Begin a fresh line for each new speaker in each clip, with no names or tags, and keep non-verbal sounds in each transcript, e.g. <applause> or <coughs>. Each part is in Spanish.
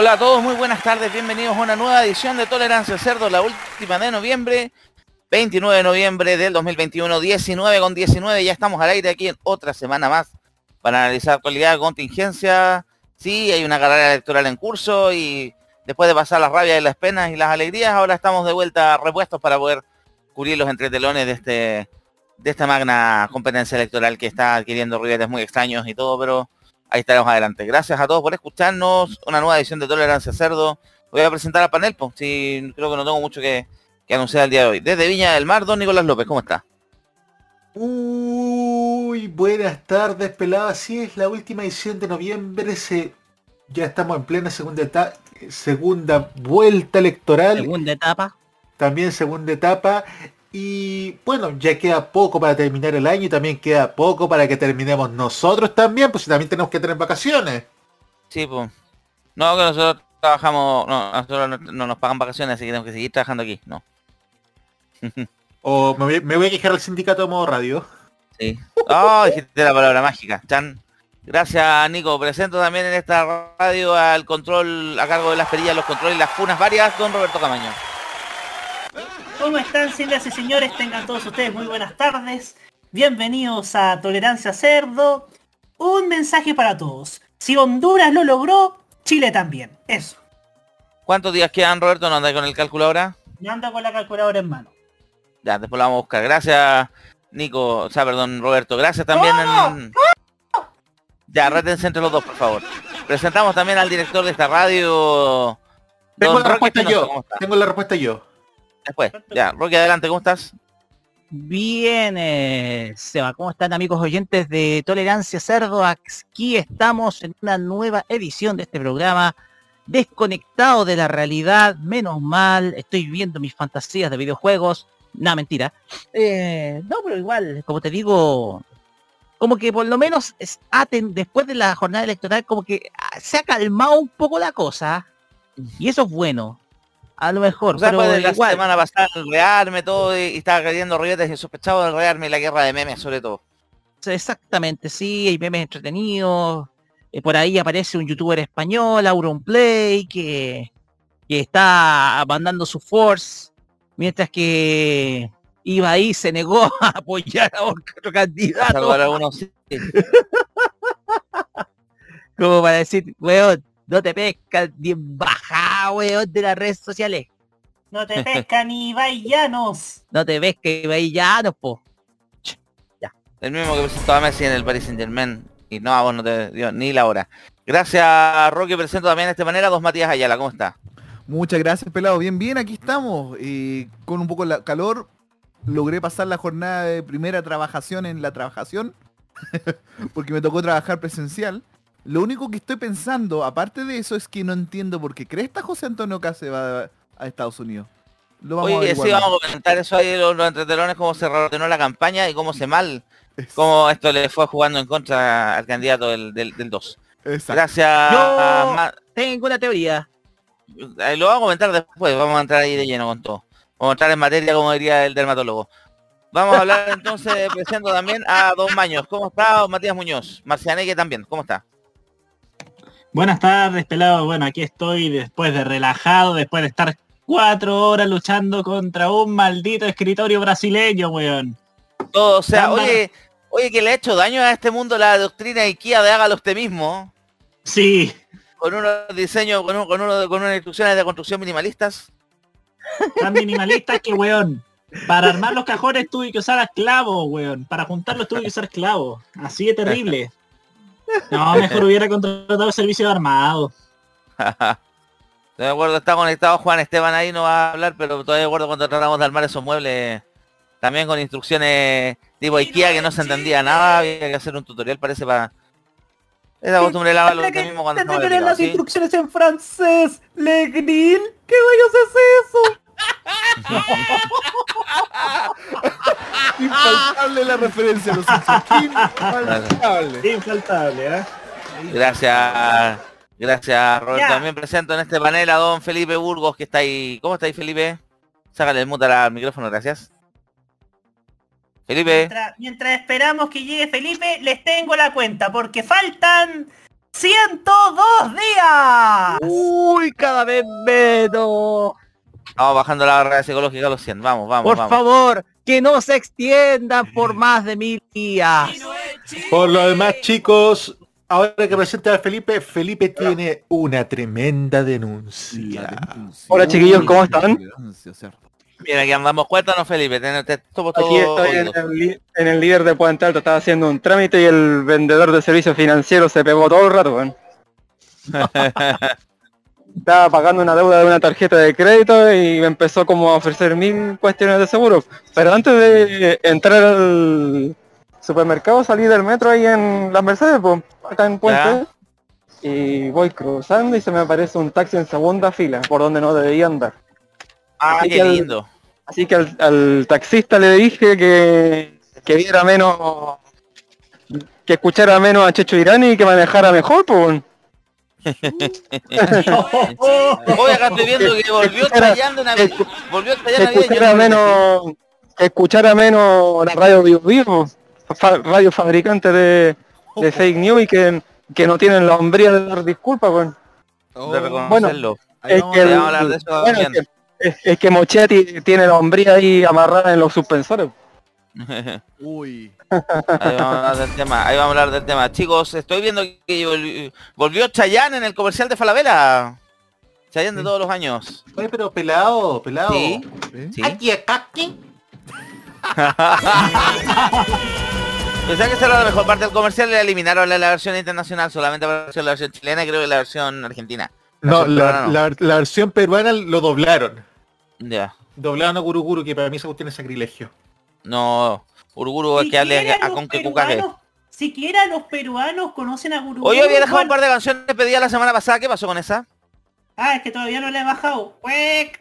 Hola a todos, muy buenas tardes, bienvenidos a una nueva edición de Tolerancia Cerdo, la última de noviembre, 29 de noviembre del 2021, 19 con 19, ya estamos al aire aquí en otra semana más para analizar actualidad, contingencia. Sí, hay una carrera electoral en curso y después de pasar las rabias y las penas y las alegrías, ahora estamos de vuelta repuestos para poder cubrir los entretelones de este de esta magna competencia electoral que está adquiriendo ribetes muy extraños y todo, pero ahí estaremos adelante. Gracias a todos por escucharnos. Una nueva edición de Tolerancia Cerdo. Voy a presentar al panel, pues, sí, creo que no tengo mucho que, que anunciar el día de hoy. Desde Viña del Mar, don Nicolás López, ¿cómo está?
Uy, buenas tardes, pelado. Así es, la última edición de noviembre. Se... Ya estamos en plena segunda etapa, segunda vuelta electoral.
Segunda etapa.
También segunda etapa. Y bueno, ya queda poco para terminar el año y también queda poco para que terminemos nosotros también, pues también tenemos que tener vacaciones.
Sí, pues. No, que nosotros trabajamos, no, nosotros no, nos pagan vacaciones, así que tenemos que seguir trabajando aquí, no. <laughs>
o me voy, a quejar al sindicato de modo radio.
Sí. Oh, dijiste la palabra mágica. Chan. Gracias, Nico. Presento también en esta radio al control a cargo de las perillas, los controles y las funas varias, don Roberto Camaño.
¿Cómo están, señoras y señores? Tengan todos ustedes muy buenas tardes. Bienvenidos a Tolerancia Cerdo. Un mensaje para todos. Si Honduras lo logró, Chile también. Eso.
¿Cuántos días quedan, Roberto? ¿No anda con el calculadora?
No anda con la calculadora en mano.
Ya, después la vamos a buscar. Gracias, Nico. O sea, perdón, Roberto. Gracias también en... Ya, rétense entre los dos, por favor. Presentamos también al director de esta radio.
Tengo la respuesta yo. Tengo la respuesta yo.
Después, ya, Roque, adelante, ¿cómo estás?
Bien, eh, Seba, ¿cómo están amigos oyentes de Tolerancia Cerdo? Aquí estamos en una nueva edición de este programa, desconectado de la realidad, menos mal, estoy viendo mis fantasías de videojuegos, no, mentira. Eh, no, pero igual, como te digo, como que por lo menos aten, después de la jornada electoral, como que ah, se ha calmado un poco la cosa, y eso es bueno. A lo mejor,
o sea, pero de la semana pasada rearme todo y, estaba cayendo ribetes y sospechado de rearme la guerra de memes sobre todo.
Exactamente, sí, hay memes entretenidos. Eh, por ahí aparece un youtuber español, Auronplay, que, que está mandando su force, mientras que iba ahí se negó <laughs> a apoyar a otro candidato. <laughs> Como para decir, weón, no te pesca ni baja, weón, de las redes sociales. No te pesca ni vaillanos. No te pesca vaillanos, po.
Ya. El mismo que presentó a Messi en el Paris Saint Germain. Y no, a vos no te dio ni la hora. Gracias, Roque. Presento también de esta manera a dos Matías Ayala. ¿Cómo está?
Muchas gracias, pelado. Bien, bien, aquí estamos. y con un poco de calor. Logré pasar la jornada de primera trabajación en la trabajación. <laughs> porque me tocó trabajar presencial. Lo único que estoy pensando, aparte de eso, es que no entiendo por qué cresta José Antonio Case va a, Estados Unidos.
Lo vamos Oye, a sí, vamos a comentar eso ahí los, los entretelones, cómo se reordenó la campaña y cómo se mal, cómo esto le fue jugando en contra al candidato del, del, 2. Gracias.
Yo tengo una teoría.
Eh, lo vamos a comentar después, vamos a entrar ahí de lleno con todo. Vamos a entrar en materia, como diría el dermatólogo. Vamos a hablar entonces, <laughs> presento también a Don Maños. ¿Cómo está Matías Muñoz? Marcianeque también, ¿cómo está?
Buenas tardes, pelado. Bueno, aquí estoy después de relajado, después de estar cuatro horas luchando contra un maldito escritorio brasileño, weón.
o sea, oye, oye, que le ha hecho daño a este mundo la doctrina IKEA de hágalo usted mismo.
Sí.
Con unos diseños, con, con, uno, con unas instrucciones de construcción minimalistas.
Tan minimalistas que, weón. Para armar los cajones tuve que usar esclavos, weón. Para juntarlos tuve que usar esclavos. Así de terrible. No, mejor hubiera contratado el servicio armado.
de <laughs> acuerdo, está conectado Juan Esteban ahí, no va a hablar, pero todavía de acuerdo cuando tratamos de armar esos muebles, también con instrucciones tipo IKEA que no se entendía nada, había que hacer un tutorial parece para Esa costumbre
Tendré
usted
que,
mismo cuando
tendré
estaba
que leer
ligado,
las
¿sí?
instrucciones en francés. Le grill. ¿Qué rayos es eso? <laughs>
Infaltable la referencia a los. Infaltable.
Infaltable, ¿eh?
Gracias, gracias Roberto.
Ya.
También presento en este panel a don Felipe Burgos que está ahí. ¿Cómo está ahí Felipe? Sácale el mute al micrófono, gracias. Felipe,
Mientras, mientras esperamos que llegue Felipe, les tengo la cuenta, porque faltan 102 días.
Uy, cada vez menos.
Vamos bajando la barrera psicológica a los 100. Vamos, vamos,
Por
vamos.
favor, que no se extiendan por más de mil días.
Por lo demás, chicos, ahora que presenta a Felipe, Felipe tiene una tremenda denuncia.
Hola, chiquillos, ¿cómo están?
Mira, aquí andamos. Cuéntanos Felipe, ten-
Aquí estoy en el, en el líder de Puente Alto, estaba haciendo un trámite y el vendedor de servicios financieros se pegó todo el rato, weón. <laughs> Estaba pagando una deuda de una tarjeta de crédito y me empezó como a ofrecer mil cuestiones de seguro. Pero antes de entrar al supermercado salí del metro ahí en las Mercedes, pues, acá en Puente. Y voy cruzando y se me aparece un taxi en segunda fila, por donde no debía andar.
Ah,
Así
qué
que al-
lindo.
Así que al, al taxista le dije que, que viera menos, que escuchara menos a Checho Irani y que manejara mejor, pues.
Hoy acá estoy viendo que volvió
escuchara-
estallando una volvió estallando
escuchara menos, que escuchara menos la radio Vivo Vivo, fa- radio fabricante de, de fake news y que, que no tienen la hombría de dar disculpas, pues.
de reconocerlo.
Ahí
Es que, el-
vamos a hablar de eso
bueno, es que, es- es que Mochetti tiene la hombría ahí amarrada en los suspensores. <laughs>
Uy.
Ahí vamos a hablar del tema, ahí vamos a hablar del tema. Chicos, estoy viendo que volvió, Chayanne en el comercial de Falabella. Chayanne de todos los años.
Oye, pero pelado, pelado.
Sí, sí.
Aquí, acá, aquí. <laughs>
Pensaba que esa era la mejor parte del comercial la eliminaron la, la versión internacional, solamente apareció la versión chilena y creo que la versión argentina.
No,
versión
la,
peruana no.
la- la versión peruana lo doblaron.
Ya.
Doblaron a Guruguru, que para mí esa cuestión es sacrilegio.
No, Uruguru es que hable
Siquiera
a
los
con que cucaje.
Siquiera los peruanos conocen a Gurú.
Hoy había dejado un par de canciones pedidas la semana pasada, ¿qué pasó con esa?
Ah, es que todavía no le he bajado. Cuec.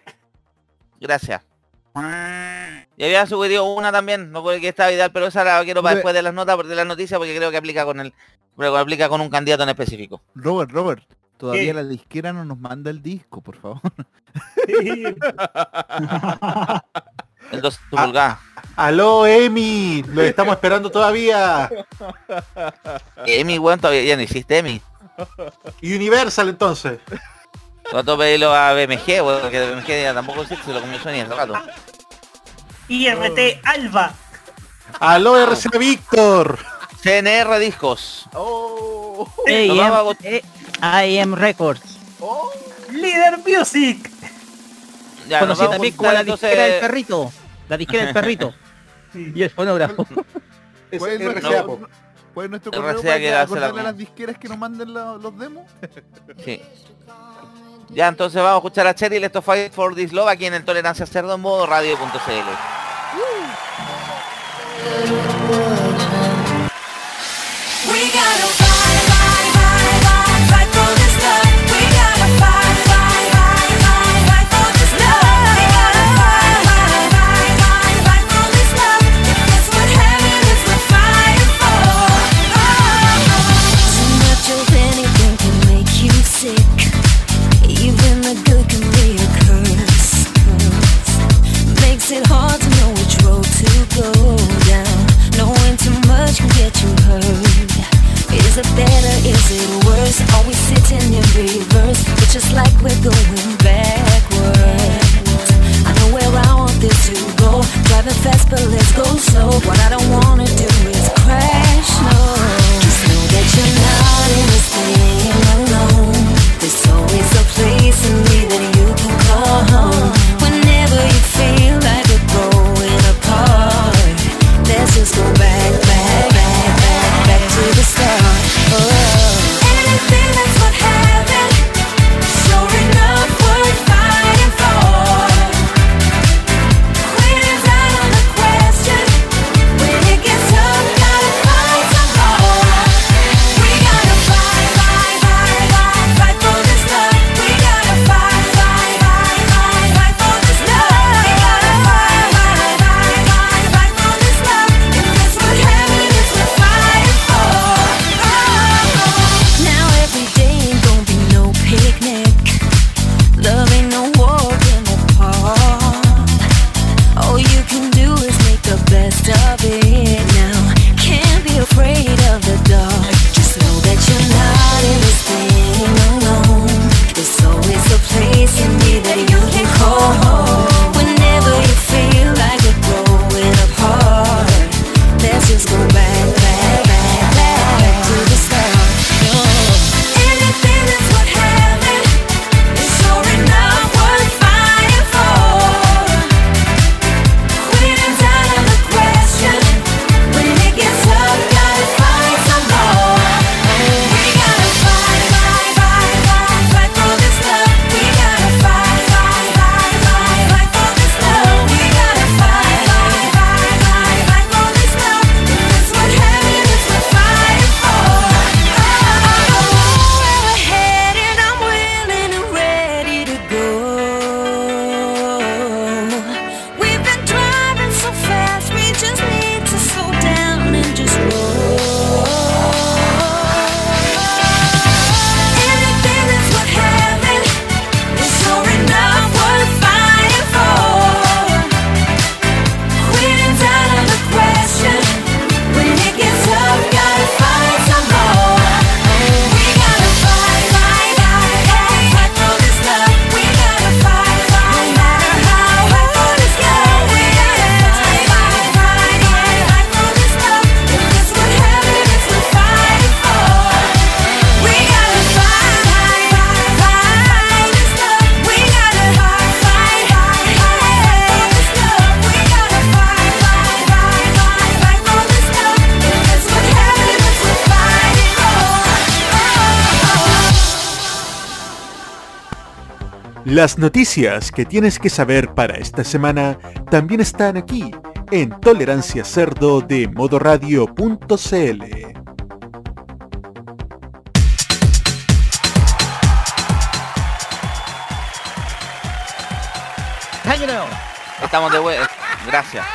Gracias. Y había subido una también, no puede que estaba ideal, pero esa la quiero para después de las notas, de las noticias, porque creo que aplica con el, aplica con un candidato en específico.
Robert, Robert. Todavía
¿Qué?
la disquera no nos manda el disco, por favor.
El 12
Ah.
pulgadas.
Aló, Emi, lo estamos esperando todavía.
Emi, weón, todavía ya no hiciste Emi.
Y Universal entonces.
De pedirlo a BMG, weón, que BMG ya tampoco existe, se lo comió Sony hace rato.
IRT Alba.
Aló, RCA Víctor.
CNR Discos.
Oh.
AM, IM Records.
Líder Music.
Ya,
Conocida
juntar,
la disquera del perrito. La disquera del perrito. <laughs> Y el fonógrafo. <laughs>
Es
¿Cuál es
RCA,
nuestro,
po.
cuál es nuestro correo
que
para que
la-
a las disqueras que nos manden la- los demos? <laughs>
Sí. Ya, entonces vamos a escuchar a Cheryl, esto Fight for This Love aquí en el Tolerancia Cerdo en modo radio.cl.
go down. Knowing too much can get you hurt. Is it better? Is it worse? Sitting in reverse? It's just like we're going backwards. I know where I want this to go. Driving fast, but let's go slow. What I don't wanna do is crash. No, just know that you're not in this thing alone. There's always a place in me that you can call home.
Las noticias que tienes que saber para esta semana también están aquí en Tolerancia Cerdo de modoradio.cl.
Estamos de vuelta. Gracias.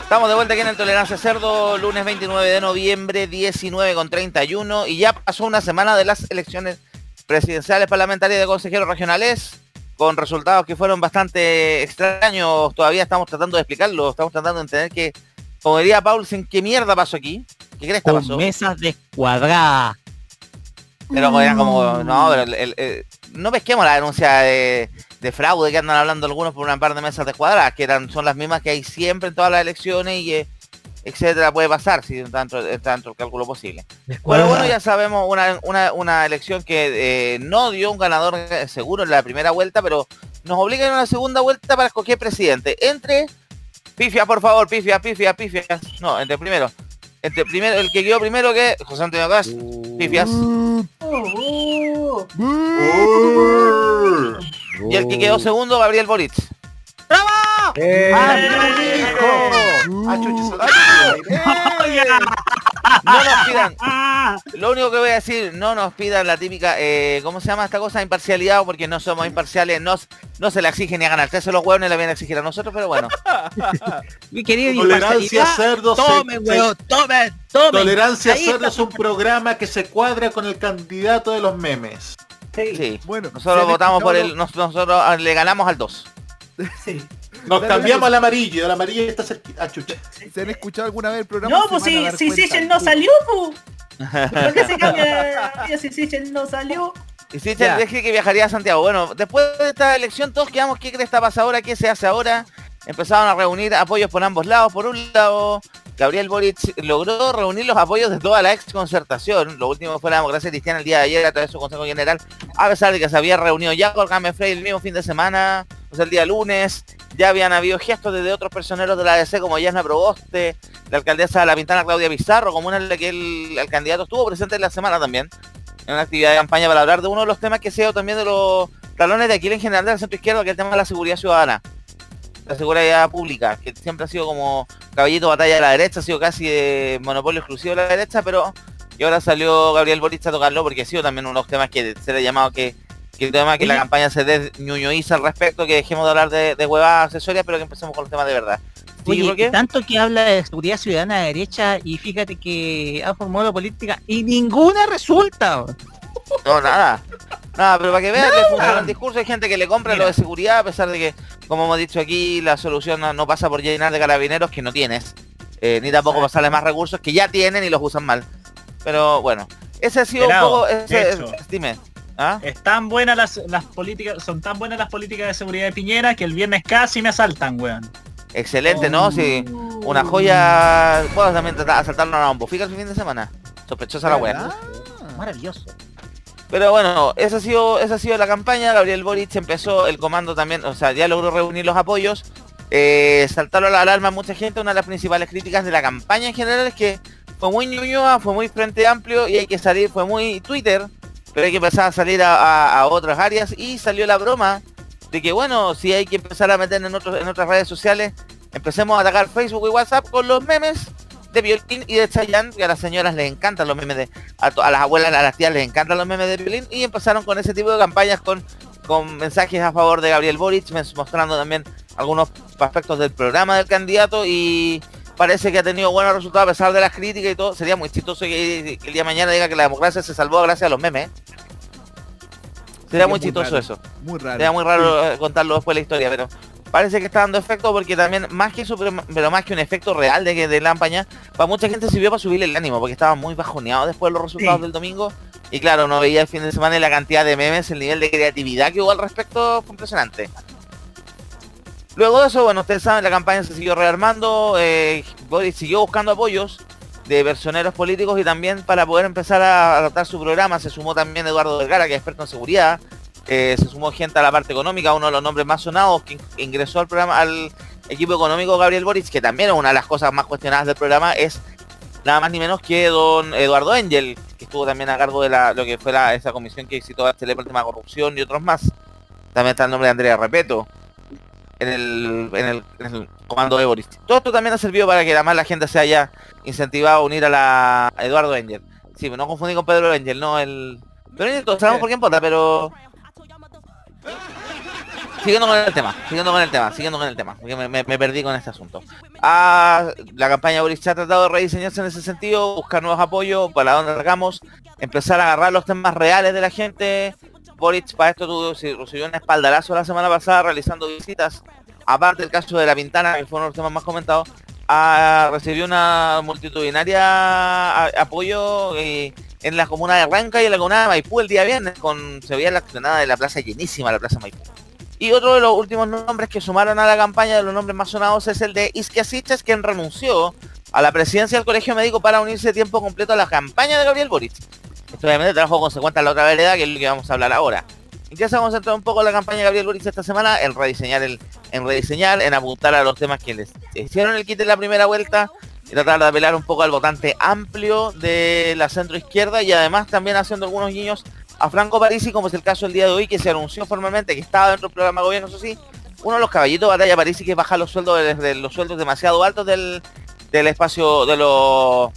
Estamos de vuelta aquí en el Tolerancia Cerdo, lunes 29 de noviembre, 19 con 31. Y ya pasó una semana de las elecciones presidenciales parlamentarias de consejeros regionales, con resultados que fueron bastante extraños. Todavía estamos tratando de explicarlo, estamos tratando de entender que, como diría Paulsen, ¿qué mierda pasó aquí? ¿Qué crees que
Con
pasó?
mesas descuadradas.
Pero era como, no, pero el- el- el- no pesquemos la denuncia de, de fraude que andan hablando algunos por una par de mesas de cuadradas, que eran, son las mismas que hay siempre en todas las elecciones y etcétera, puede pasar si está dentro del cálculo posible. Bueno, bueno, ya sabemos una, una, una elección que eh, no dio un ganador eh, seguro en la primera vuelta, pero nos obliga en una segunda vuelta para escoger presidente. Entre, pifia, por favor, pifia, pifia, pifia. No, entre primero. Entre primero, el que quedó primero que José Antonio Gas, pifias. Y el que quedó segundo, Gabriel Boric. No nos pidan, lo único que voy a decir, no nos pidan la típica, eh, ¿cómo se llama esta cosa? Imparcialidad, porque no somos imparciales, no, no se le exigen ni a ganar. Ustedes se los hueones le vienen a exigir a nosotros, pero bueno.
Mi querido <laughs>
Tolerancia cerdo
Tomen, weón, tomen, tomen.
Tolerancia Cerdo es un programa que se cuadra con el candidato de los memes.
Sí,
Sí.
Bueno,
Nosotros
¿se han
votamos por el, nos- nosotros ah, le ganamos al 2.
sí.
Nos cambiamos al amarillo, el amarillo está cerquita. Ah, chucha.
¿Se han escuchado alguna vez el programa?
No, pues si, si. Sichel no salió, pu. ¿Por qué se cambia? Si Sichel no salió.
Y si
Ya.
te dije que viajaría a Santiago. Bueno, después de esta elección todos quedamos, ¿qué crees que pasa ahora? ¿Qué se hace ahora? Empezaron a reunir apoyos por ambos lados. Por un lado, Gabriel Boric logró reunir los apoyos de toda la ex concertación. Lo último fue la democracia cristiana el día de ayer a través de su Consejo General. A pesar de que se había reunido ya con Game Frey el mismo fin de semana, o sea, el día lunes. Ya habían habido gestos desde otros personeros de la ADC como Yasna Proboste, la alcaldesa de La Pintana Claudia Pizarro, como una en que el, candidato estuvo presente en la semana también en una actividad de campaña para hablar de uno de los temas que se dio también de los talones de Aquiles en general del centro izquierdo, que es el tema de la seguridad ciudadana, la seguridad pública, que siempre ha sido como caballito batalla de la derecha, ha sido casi monopolio exclusivo de la derecha, pero y ahora salió Gabriel Boric a tocarlo porque ha sido también uno de los temas que se le ha llamado que que el tema que la campaña se desñuñoiza al respecto, que dejemos de hablar de, de huevadas accesorias, pero que empecemos con los temas de verdad. ¿Sí,
Oye, tanto que habla de seguridad ciudadana de derecha y fíjate que ha formado la política y ninguna resulta.
No, nada. Nada, pero para que vean, le funciona el discurso. Hay gente que le compra lo de seguridad, a pesar de que, como hemos dicho aquí, la solución no, no pasa por llenar de carabineros que no tienes. eh, ni tampoco pasarle más recursos que ya tienen y los usan mal. Pero bueno, ese ha sido un poco... Ese, dime. ¿Ah?
están buenas las, las políticas, son tan buenas las políticas de seguridad de Piñera que el viernes casi me asaltan, weón.
Excelente, ¿no? Sí, una joya... Puedo también asaltarlo a un bofica el fin de semana. Sospechosa la wea.
¿Verdad?
Maravilloso.
Pero bueno, esa ha sido, esa ha sido la campaña. Gabriel Boric empezó el comando también, o sea, ya logró reunir los apoyos. Eh, saltaron a la alarma a mucha gente. Una de las principales críticas de la campaña en general es que fue muy ñuñoa, fue muy frente amplio y hay que salir, fue muy Twitter, pero hay que empezar a salir a, otras áreas y salió la broma de que bueno, si hay que empezar a meter en, otras redes sociales, empecemos a atacar Facebook y WhatsApp con los memes de Violín y de Chayanne, que a las señoras les encantan los memes de, a, las abuelas, a las tías les encantan los memes de Violín y empezaron con ese tipo de campañas con, mensajes a favor de Gabriel Boric, mostrando también algunos aspectos del programa del candidato y parece que ha tenido buenos resultados a pesar de las críticas y todo. Sería muy chistoso que, que el día de mañana diga que la democracia se salvó gracias a los memes. Sería muy chistoso
raro,
eso.
Muy raro.
Sería muy raro eh, contarlo después de la historia, pero parece que está dando efecto porque también, más que eso, pero, más que un efecto real de que de la campaña, para mucha gente sirvió para subirle el ánimo, porque estaba muy bajoneado después de los resultados
Sí.
del domingo. Y claro, no veía el fin de semana y la cantidad de memes, el nivel de creatividad que hubo al respecto fue impresionante. Luego de eso, bueno, ustedes saben, la campaña se siguió rearmando, eh, Boris siguió buscando apoyos de personeros políticos y también para poder empezar a adaptar su programa. Se sumó también Eduardo Vergara, que es experto en seguridad, eh, se sumó gente a la parte económica, uno de los nombres más sonados que in- ingresó al programa, al equipo económico Gabriel Boric, que también es una de las cosas más cuestionadas del programa, es nada más ni menos que don Eduardo Engel, que estuvo también a cargo de la, lo que fue la, esa comisión que visitó a Chile por el tema de corrupción y otros más. También está el nombre de Andrea Repeto en el, en el, en el comando de Boris. Todo esto también ha servido para que además la gente se haya incentivado a unir a la a Eduardo Engel. Sí, no confundí con Pedro Engel, no el... Engel todos sabemos por quién vota, pero... Siguiendo con el tema, siguiendo con el tema, siguiendo con el tema, porque me, perdí con este asunto. Ah, la campaña Boris ha tratado de rediseñarse en ese sentido, buscar nuevos apoyos, para donde hagamos, empezar a agarrar los temas reales de la gente. Boris para esto tuvo, recibió un espaldarazo la semana pasada realizando visitas, aparte del caso de la Pintana, que fue uno de los temas más comentados, ah, recibió una multitudinaria a- apoyo eh, en la comuna de Ranca y en la comuna de Maipú el día viernes, con se veía la accionada de la plaza llenísima, la plaza Maipú. Y otro de los últimos nombres que sumaron a la campaña de los nombres más sonados es el de Isquia Siches, quien renunció a la presidencia del Colegio Médico para unirse tiempo completo a la campaña de Gabriel Boric. Esto obviamente trajo consecuencia a la otra vereda, que es lo que vamos a hablar ahora. ¿En qué se ha concentrado un poco la campaña de Gabriel Boric esta semana? En rediseñar, el, en rediseñar, en apuntar a los temas que les hicieron el kit en la primera vuelta, y tratar de apelar un poco al votante amplio de la centro izquierda y además también haciendo algunos guiños a Franco Parisi, como es el caso el día de hoy, que se anunció formalmente que estaba dentro del programa de gobierno, eso sí, uno de los caballitos de batalla Parisi que baja los sueldos de los sueldos demasiado altos del, del espacio de los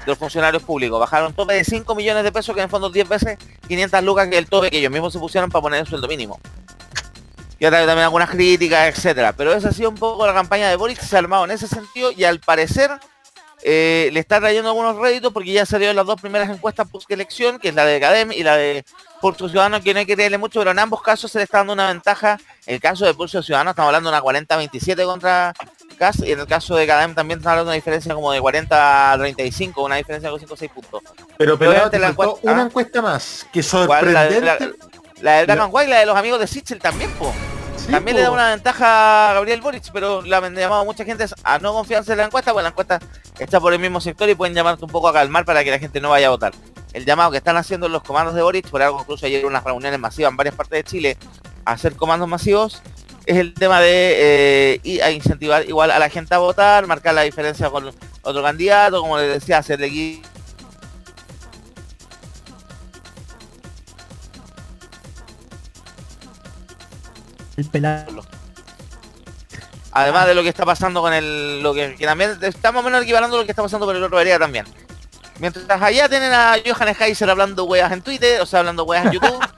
de los funcionarios públicos. Bajaron tope de 5 millones de pesos, que en el fondo 10 veces 500 lucas que el tope que ellos mismos se pusieron para poner el sueldo mínimo. Y ha también algunas críticas, etcétera. Pero esa ha sido un poco la campaña de Boric, se ha armado en ese sentido y al parecer eh, le está trayendo algunos réditos porque ya salió en las dos primeras encuestas post elección, que es la de Cadem y la de Pulso Ciudadano, que no hay que creerle mucho, pero en ambos casos se le está dando una ventaja. En el caso de Pulso Ciudadano estamos hablando de una 40-27 contra Y en el caso de Cadem también estamos hablando de una diferencia como de 40-35, una diferencia de 5 o 6 puntos.
Pero,
Pero
pero te
la
faltó
encuesta-
una
¿ah?
encuesta más, que
¿Cuál? La,
sorprendente.
la, la de and White, la de los amigos de Sichel también, po.
Sí,
También
po.
le da una ventaja a Gabriel Boric, pero la han llamado mucha gente a no confiarse en la encuesta, pues la encuesta está por el mismo sector y pueden llamarte un poco a calmar para que la gente no vaya a votar. El llamado que están haciendo los comandos de Boric, por algo incluso ayer unas reuniones masivas en varias partes de Chile a hacer comandos masivos, es el tema de eh, incentivar igual a la gente a votar, marcar la diferencia con otro candidato, como les decía, hacerle gui-
El pelado.
Además de lo que está pasando con el. Lo que, que también estamos menos equivalando lo que está pasando con el otro vereda también. Mientras allá tienen a Johan Heiser hablando weas en Twitter, o sea, hablando weas en YouTube. <laughs>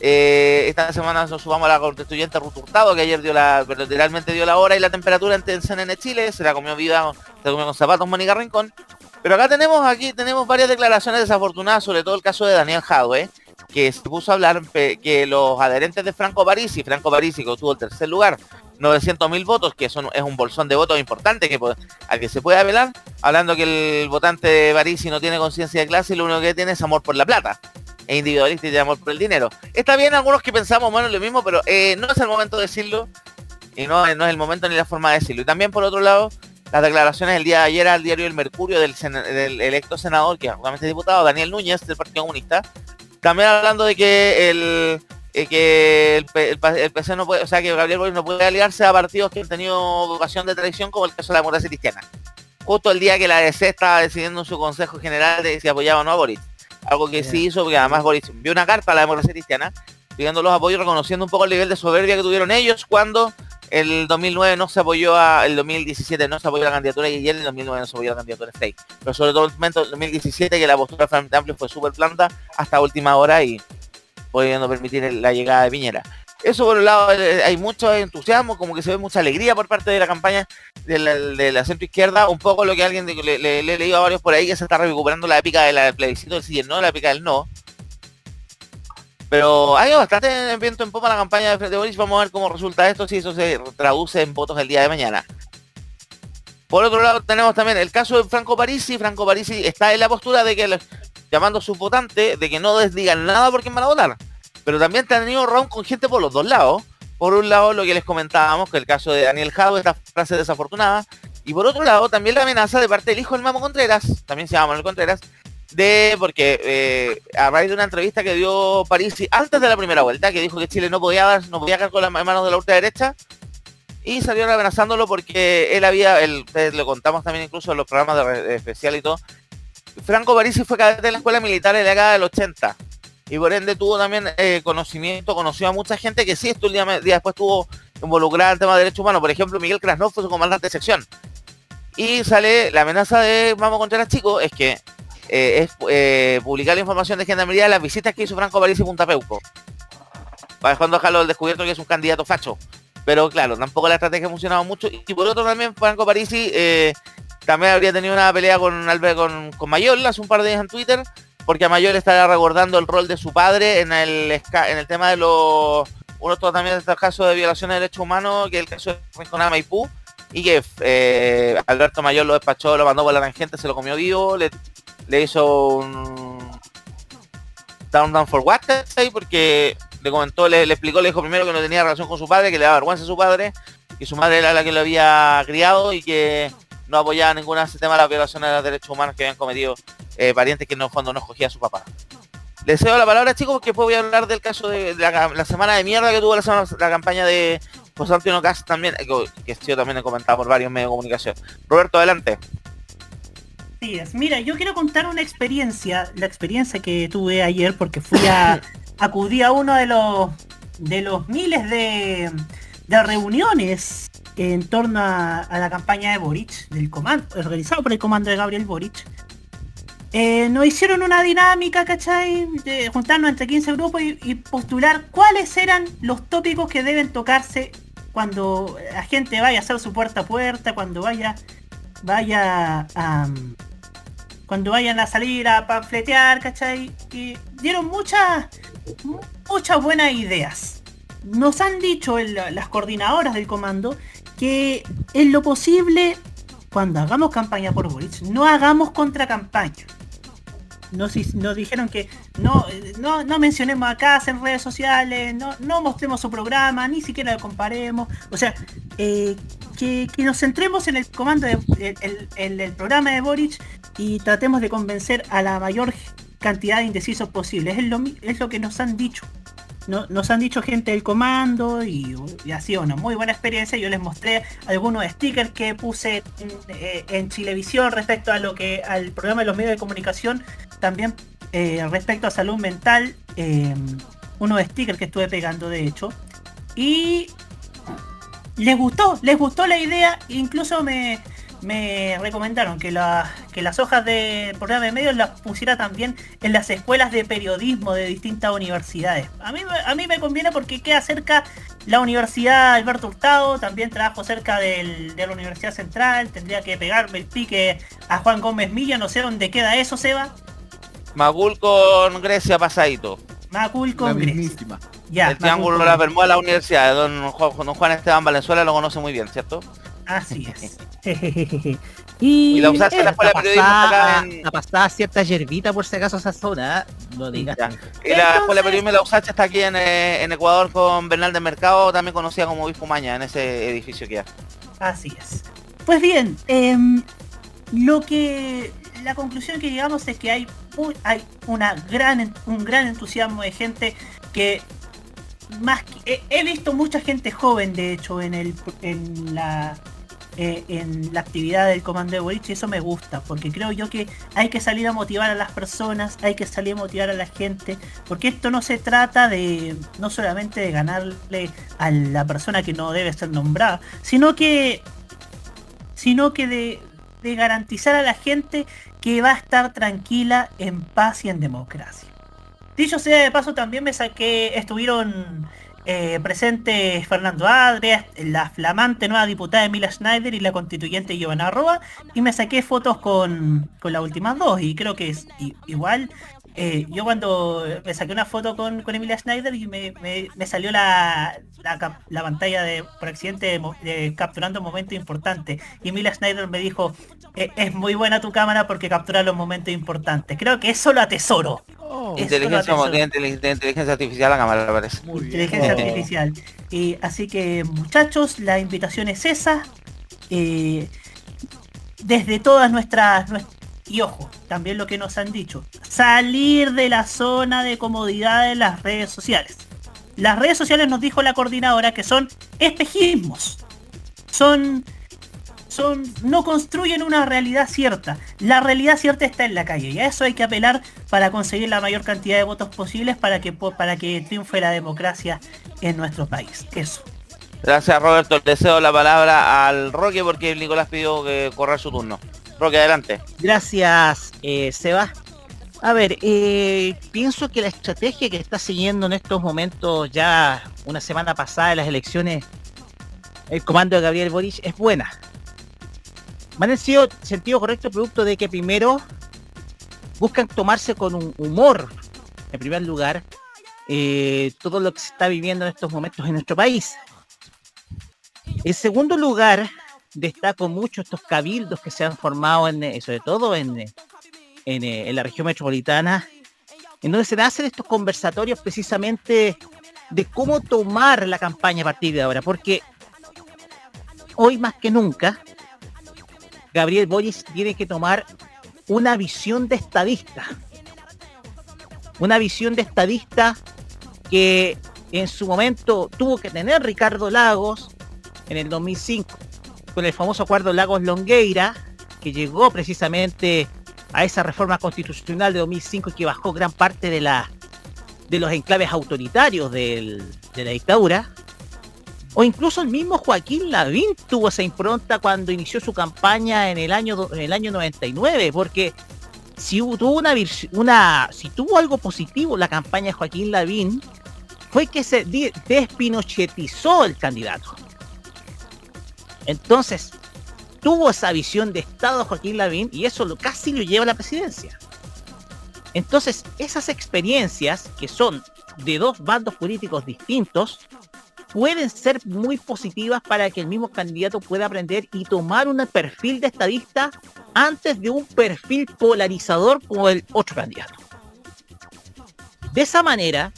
Eh, esta semana nos subamos a la constituyente Ruth Hurtado, que ayer dio la, literalmente dio la hora y la temperatura en, CNN Chile, se la comió viva, se la comió con zapatos Mónica Rincón. Pero acá tenemos, aquí tenemos varias declaraciones desafortunadas, sobre todo el caso de Daniel Jadwe, que se puso a hablar que los adherentes de Franco Parisi, Franco Parisi que obtuvo el tercer lugar, 900.000 votos, que son, es un bolsón de votos importante que, al que se puede apelar, hablando que el votante de Parisi no tiene conciencia de clase y lo único que tiene es amor por la plata. E individualista y de amor por el dinero. Está bien algunos que pensamos menos lo mismo, pero eh, no es el momento de decirlo. Y no, no es el momento ni la forma de decirlo. Y también por otro lado, las declaraciones del día de ayer al diario El Mercurio del, electo senador, que es actualmente diputado, Daniel Núñez, del Partido Comunista, también hablando de que el eh, que el PC no puede, o sea que Gabriel Boric no puede aliarse a partidos que han tenido vocación de traición como el caso de la democracia cristiana. Justo el día que la DC estaba decidiendo en su consejo general de si apoyaba o no a Boric. Algo que sí hizo, porque además Boric envió una carta a la democracia cristiana pidiendo los apoyos, reconociendo un poco el nivel de soberbia que tuvieron ellos cuando el 2009 no se apoyó a, el 2017 no se apoyó a la candidatura y ayer el 2009 no se apoyó a la candidatura de Frey. Pero sobre todo el momento del 2017 que la postura Frente fue súper planta hasta última hora y pudiendo permitir la llegada de Piñera. Eso por un lado eh, hay mucho entusiasmo, como que se ve mucha alegría por parte de la campaña de la, de centro izquierda, un poco lo que alguien le, le- le a varios por ahí que se está recuperando la épica del plebiscito del sí y el no, la épica del no. Pero hay bastante viento en popa la campaña de Frente Boris. Vamos a ver cómo resulta esto, si eso se traduce en votos el día de mañana. Por otro lado, tenemos también el caso de Franco Parisi. Franco Parisi está en la postura de que, llamando a sus votantes, de que no les digan nada por quién van a votar. Pero también te han tenido round con gente por los dos lados. Por un lado, lo que les comentábamos, que el caso de Daniel Jado, esta frase desafortunada. Y por otro lado, también la amenaza de parte del hijo del Mamo Contreras, también se llama Manuel Contreras, de porque eh, a raíz de una entrevista que dio Parisi antes de la primera vuelta, que dijo que Chile no podía dar, no podía caer con las manos de la ultraderecha, y salieron amenazándolo porque él había, ustedes lo contamos también incluso en los programas de especial y todo, Franco Parisi fue cadete de la escuela militar en la década del 80. Y por ende tuvo también eh, conocimiento, conoció a mucha gente que sí, estos día, día después estuvo involucrada en el tema de derechos humanos. Por ejemplo, Miguel Krasnov fue su comandante de sección. Y sale la amenaza de Vamos contra los chicos, es que eh, es eh, publicar la información de Gendarmería de las visitas que hizo Franco París y Punta Peuco. Para cuando dejarlo al descubierto que es un candidato facho. Pero claro, tampoco la estrategia ha funcionado mucho. Y por otro también Franco Parisi también habría tenido una pelea con con, con Mayor hace un par de días en Twitter, porque a Mayor estará recordando el rol de su padre en el en el tema de los uno también de casos de violación de derechos humanos, que es el caso de Rinconada Maipú, y que eh, Alberto Mayor lo despachó, lo mandó por la tangente, se lo comió vivo, le, le hizo un down down for what, porque le comentó, le, explicó, le dijo primero que no tenía relación con su padre, que le daba vergüenza a su padre, que su madre era la que lo había criado y que no apoyaba ningún tema de las violaciones de los derechos humanos que habían cometido eh, parientes que en el fondo no escogía a su papá. Les cedo la palabra, chicos, porque después voy a hablar del caso de la, la semana de mierda que tuvo la, semana- la campaña de José Antonio Cast también, eh, que sido también comentado por varios medios de comunicación. Roberto, adelante.
Mira, yo quiero contar una experiencia, la experiencia que tuve ayer porque fui a <laughs> acudí a uno de los de los miles de, de reuniones en torno a, a la campaña de Boric, del comando, organizado por el comando de Gabriel Boric. Eh, nos hicieron una dinámica, ¿cachai? De juntarnos entre 15 grupos y, postular cuáles eran los tópicos que deben tocarse cuando la gente vaya a hacer su puerta a puerta, cuando vaya vaya a cuando vayan a salir a panfletear, ¿cachai? Y dieron muchas muchas buenas ideas. Nos han dicho las coordinadoras del comando que en lo posible, cuando hagamos campaña por Boric, no hagamos contracampaña. Nos, dijeron que no, no, mencionemos acá en redes sociales, no, no mostremos su programa, ni siquiera lo comparemos. O sea, eh, que, nos centremos en el comando de- el, el- programa de Boric y tratemos de convencer a la mayor cantidad de indecisos posible. Es lo, es lo que nos han dicho. No- nos han dicho gente del comando y, y ha sido una muy buena experiencia. Yo les mostré algunos stickers que puse en, eh, Chilevisión respecto a lo que al programa de los medios de comunicación. También eh, respecto a salud mental, eh, unos stickers que estuve pegando de hecho. Y les gustó, les gustó la idea, incluso me, me recomendaron que, la- que las hojas de programa de medios las pusiera también en las escuelas de periodismo de distintas universidades. A mí, me- a mí me conviene porque queda cerca la Universidad Alberto Hurtado, también trabajo cerca del- de la Universidad Central, tendría que pegarme el pique a Juan Gómez Milla, no sé dónde queda eso, Seba.
Magul con Grecia pasadito.
Macul
La
con Grecia. Ya,
el triángulo
Macul
de la Bermuda de la universidad. Don Juan, don Juan Esteban Valenzuela lo conoce muy bien, ¿cierto?
Así es. <laughs> y,
Y la usaste la escuela de periodismo acá en...
La pasada cierta yerbita por si acaso esa zona, ¿eh? no digas.
Y la escuela periodismo de la USACH está aquí en, eh, en Ecuador con Bernal del Mercado, también conocida como Obispo Maña, en ese edificio que hay.
Así es. Pues bien, em, lo que la conclusión que llegamos es que hay un, hay una gran un gran entusiasmo de gente que más que- he, he visto mucha gente joven de hecho en el en la eh, en la actividad del comando de Boric y eso me gusta porque creo yo que hay que salir a motivar a las personas hay que salir a motivar a la gente porque esto no se trata de no solamente de ganarle a la persona que no debe ser nombrada sino que sino que de, de garantizar a la gente que va a estar tranquila en paz y en democracia. Dicho sea de paso, también me saqué, estuvieron eh, presentes Fernando Adrias, la flamante nueva diputada Emilia Schneider y la constituyente Giovanna Roa, y me saqué fotos con, con las últimas dos, y creo que es igual. Eh, yo cuando me saqué una foto con, con Emilia Schneider y me, me- me salió la, la, pantalla de por accidente de de capturando un momento importante. Y Emilia Schneider me dijo, "Eh, es muy buena tu cámara porque captura los momentos importantes. Creo que eso lo atesoro. Eso lo
Inteligencia,
atesoro.
inteligencia, de inteligencia artificial la cámara, me parece.
Muy.
Inteligencia
Oh.
artificial. Y así que muchachos, la invitación es esa. Eh, desde todas nuestras, nues- y ojo, también lo que nos han dicho, salir de la zona de comodidad de las redes sociales. Las redes sociales nos dijo la coordinadora que son espejismos. Son son, no construyen una realidad cierta. La realidad cierta está en la calle y a eso hay que apelar para conseguir la mayor cantidad de votos posibles para que, para que triunfe la democracia en nuestro país. Eso.
Gracias Roberto, le cedo la palabra al Roque porque Nicolás pidió que correr su turno. Roque, adelante.
Gracias, eh, Seba. A ver, eh, pienso que la estrategia que está siguiendo en estos momentos, ya una semana pasada de las elecciones, el comando de Gabriel Boric es buena. Van en sido sentido correcto producto de que primero buscan tomarse con un humor, en primer lugar, eh, todo lo que se está viviendo en estos momentos en nuestro país. En segundo lugar, destaco mucho estos cabildos que se han formado, eh, sobre todo en, eh, eh, en la región metropolitana, en donde se hacen estos conversatorios precisamente de cómo tomar la campaña a partir de ahora, porque hoy más que nunca, Gabriel Boric tiene que tomar una visión de estadista. Una visión de estadista que en su momento tuvo que tener Ricardo Lagos en el 2005 con el famoso acuerdo Lagos Longueira que llegó precisamente a esa reforma constitucional de 2005 y que bajó gran parte de la de los enclaves autoritarios del- de la dictadura. O incluso el mismo Joaquín Lavín tuvo esa impronta cuando inició su campaña en el año en el año 99 porque si tuvo una, una si tuvo algo positivo la campaña de Joaquín Lavín fue que se despinochetizó el candidato entonces tuvo esa visión de Estado Joaquín Lavín y eso lo, casi lo lleva a la presidencia entonces esas experiencias que son de dos bandos políticos distintos pueden ser muy positivas para que el mismo candidato pueda aprender y tomar un perfil de estadista antes de un perfil polarizador como el otro candidato. De esa manera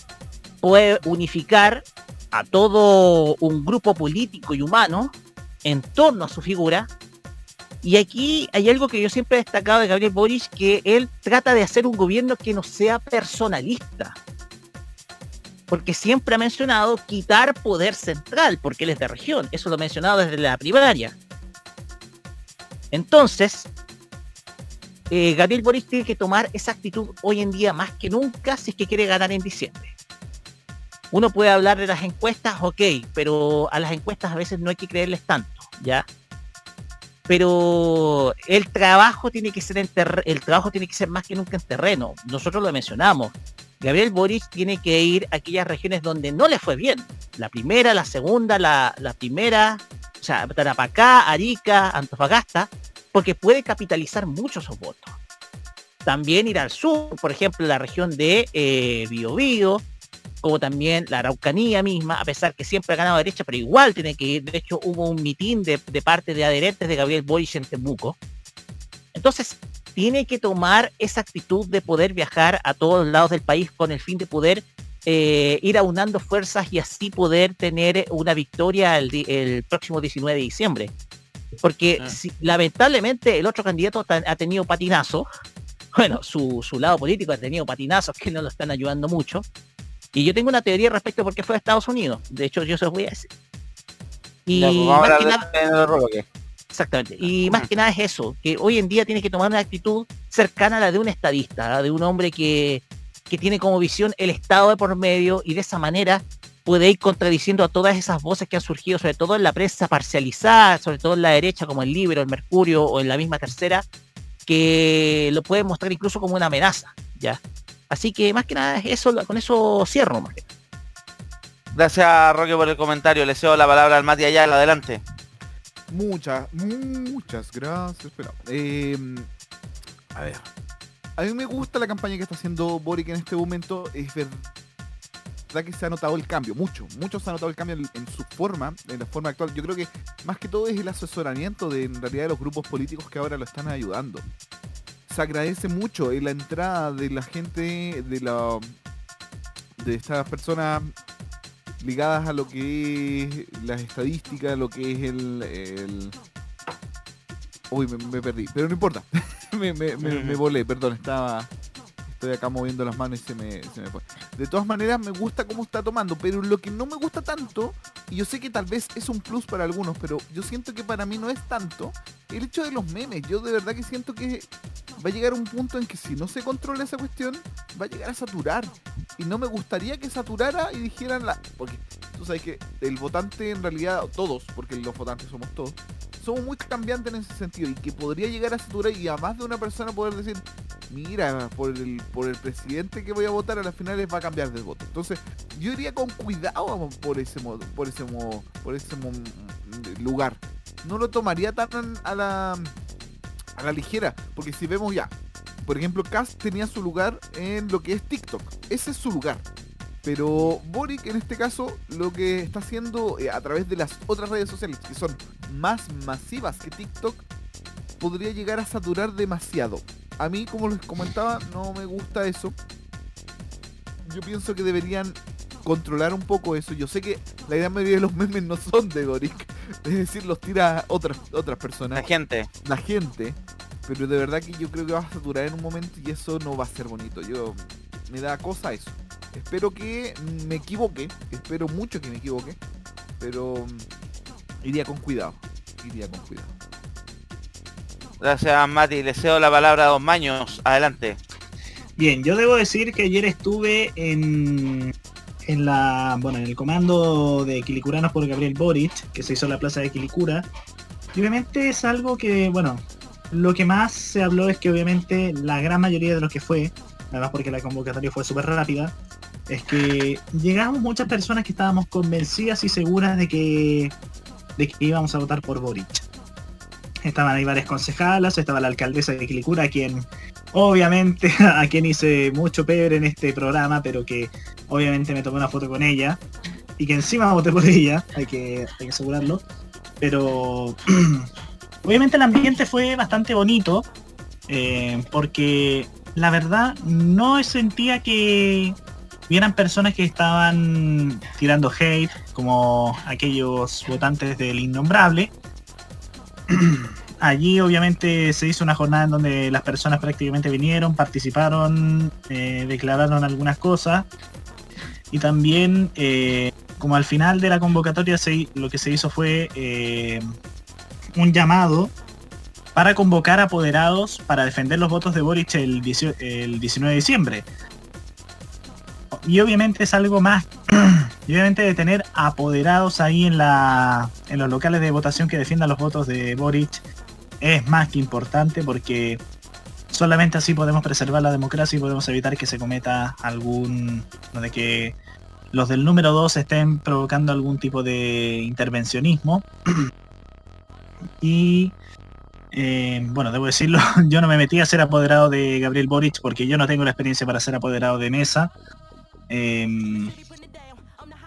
puede unificar a todo un grupo político y humano en torno a su figura. Y aquí hay algo que yo siempre he destacado de Gabriel Boric, que él trata de hacer un gobierno que no sea personalista porque siempre ha mencionado quitar poder central, porque él es de región. Eso lo ha mencionado desde la primaria. Entonces, eh, Gabriel Boric tiene que tomar esa actitud hoy en día más que nunca si es que quiere ganar en diciembre. Uno puede hablar de las encuestas, ok, pero a las encuestas a veces no hay que creerles tanto, ¿ya? Pero el trabajo tiene que ser en el trabajo tiene que ser más que nunca en terreno. Nosotros lo mencionamos. Gabriel Boric tiene que ir a aquellas regiones donde no le fue bien. La primera, la segunda, la, primera, o sea, Tarapacá, Arica, Antofagasta, porque puede capitalizar mucho esos votos. También ir al sur, por ejemplo, la región de eh, Biobío, como también la Araucanía misma, a pesar que siempre ha ganado derecha, pero igual tiene que ir. De hecho, hubo un mitin de, de parte de adherentes de Gabriel Boric en Temuco. Entonces, tiene que tomar esa actitud de poder viajar a todos lados del país con el fin de poder eh, ir aunando fuerzas y así poder tener una victoria el, próximo 19 de diciembre. Porque
Ah.
si- lamentablemente el otro candidato ha tenido patinazo. Bueno, su, su lado político ha tenido patinazos que no lo están ayudando mucho. Y yo tengo una teoría respecto a por qué fue a Estados Unidos. De hecho, yo se los voy a decir. Y
pues,
más que nada,
de-.
Exactamente. Y más que nada es eso, que hoy en día tiene que tomar una actitud cercana a la de un estadista, de un hombre que, que tiene como visión el Estado de por medio y de esa manera puede ir contradiciendo a todas esas voces que han surgido, sobre todo en la prensa parcializada, sobre todo en la derecha, como el Libro, el Mercurio o en la misma tercera, que lo pueden mostrar incluso como una amenaza, ¿ya? Así que más que nada es eso, con eso cierro. más que nada.
Gracias Roque por el comentario. Le cedo la palabra al Mati Ayala. Adelante.
Muchas, muchas gracias. Pero, eh, a ver. A mí me gusta la campaña que está haciendo Boric en este momento. Es verdad que se ha notado el cambio, mucho, mucho se ha notado el cambio en, en su forma, en la forma actual. Yo creo que más que todo es el asesoramiento de en realidad de los grupos políticos que ahora lo están ayudando. Se agradece mucho la entrada de la gente, de la de estas personas ligadas a lo que es las estadísticas, lo que es el... el... Uy, me, me perdí, pero no importa. <laughs> me, me, me, me volé, perdón, estaba, Estoy acá moviendo las manos y se me, se me fue. De todas maneras, me gusta cómo está tomando, pero lo que no me gusta tanto, y yo sé que tal vez es un plus para algunos, pero yo siento que para mí no es tanto, el hecho de los memes. Yo de verdad que siento que va a llegar un punto en que si no se controla esa cuestión, va a llegar a saturar. Y no me gustaría que saturara y dijeran la... Porque tú sabes que el votante en realidad, todos, porque los votantes somos todos, somos muy cambiantes en ese sentido y que podría llegar a saturar y a más de una persona poder decir, mira, por el, por el presidente que voy a votar a las finales va a cambiar de voto. Entonces, yo iría con cuidado por ese modo, por ese modo, por ese mo- lugar. No lo tomaría tan a la a la ligera, porque si vemos ya, por ejemplo, Cast tenía su lugar en lo que es TikTok. Ese es su lugar. Pero Boric en este caso lo que está haciendo eh, a través de las otras redes sociales que son más masivas que TikTok podría llegar a saturar demasiado. A mí, como les comentaba, no me gusta eso. Yo pienso que deberían controlar un poco eso. Yo sé que la gran mayoría de los memes no son de Boric, <laughs> es decir, los tira otras otras personas
La gente.
la gente, pero de verdad que yo creo que va a saturar en un momento y eso no va a ser bonito. Yo me da cosa eso. Espero que me equivoque, espero mucho que me equivoque, pero mm, iría con cuidado, iría con cuidado.
Gracias, Mati. Le cedo la palabra a Don Maños. Adelante.
Bien, yo debo decir que ayer estuve en, en la bueno en el comando de Quilicuranos por Gabriel Boric, que se hizo en la plaza de Quilicura. Y obviamente es algo que, bueno, lo que más se habló es que obviamente la gran mayoría de los que fue, además porque la convocatoria fue súper rápida, es que llegamos muchas personas que estábamos convencidas y seguras de que, de que íbamos a votar por Boric. Estaban ahí varias concejalas, estaba la alcaldesa de Quilicura, quien obviamente <laughs> a quien hice mucho pebre en este programa, pero que obviamente me tomé una foto con ella y que encima voté por ella, hay que, asegurarlo. Pero <clears throat> obviamente el ambiente fue bastante bonito, eh, porque la verdad no sentía que hubieran personas que estaban tirando hate, como aquellos votantes del innombrable. <clears throat> Allí obviamente se hizo una jornada en donde las personas prácticamente vinieron, participaron, eh, declararon algunas cosas y también eh, como al final de la convocatoria se- lo que se hizo fue eh, un llamado para convocar apoderados para defender los votos de Boric el, 18 el 19 de diciembre. Y obviamente es algo más, <clears throat> obviamente de tener apoderados ahí en, la, en los locales de votación que defiendan los votos de Boric es más que importante porque solamente así podemos preservar la democracia y podemos evitar que se cometa algún de que los del número 2 estén provocando algún tipo de intervencionismo. <clears throat> Y eh, bueno debo decirlo <laughs> yo no me metí a ser apoderado de Gabriel Boric porque yo no tengo la experiencia para ser apoderado de mesa Em,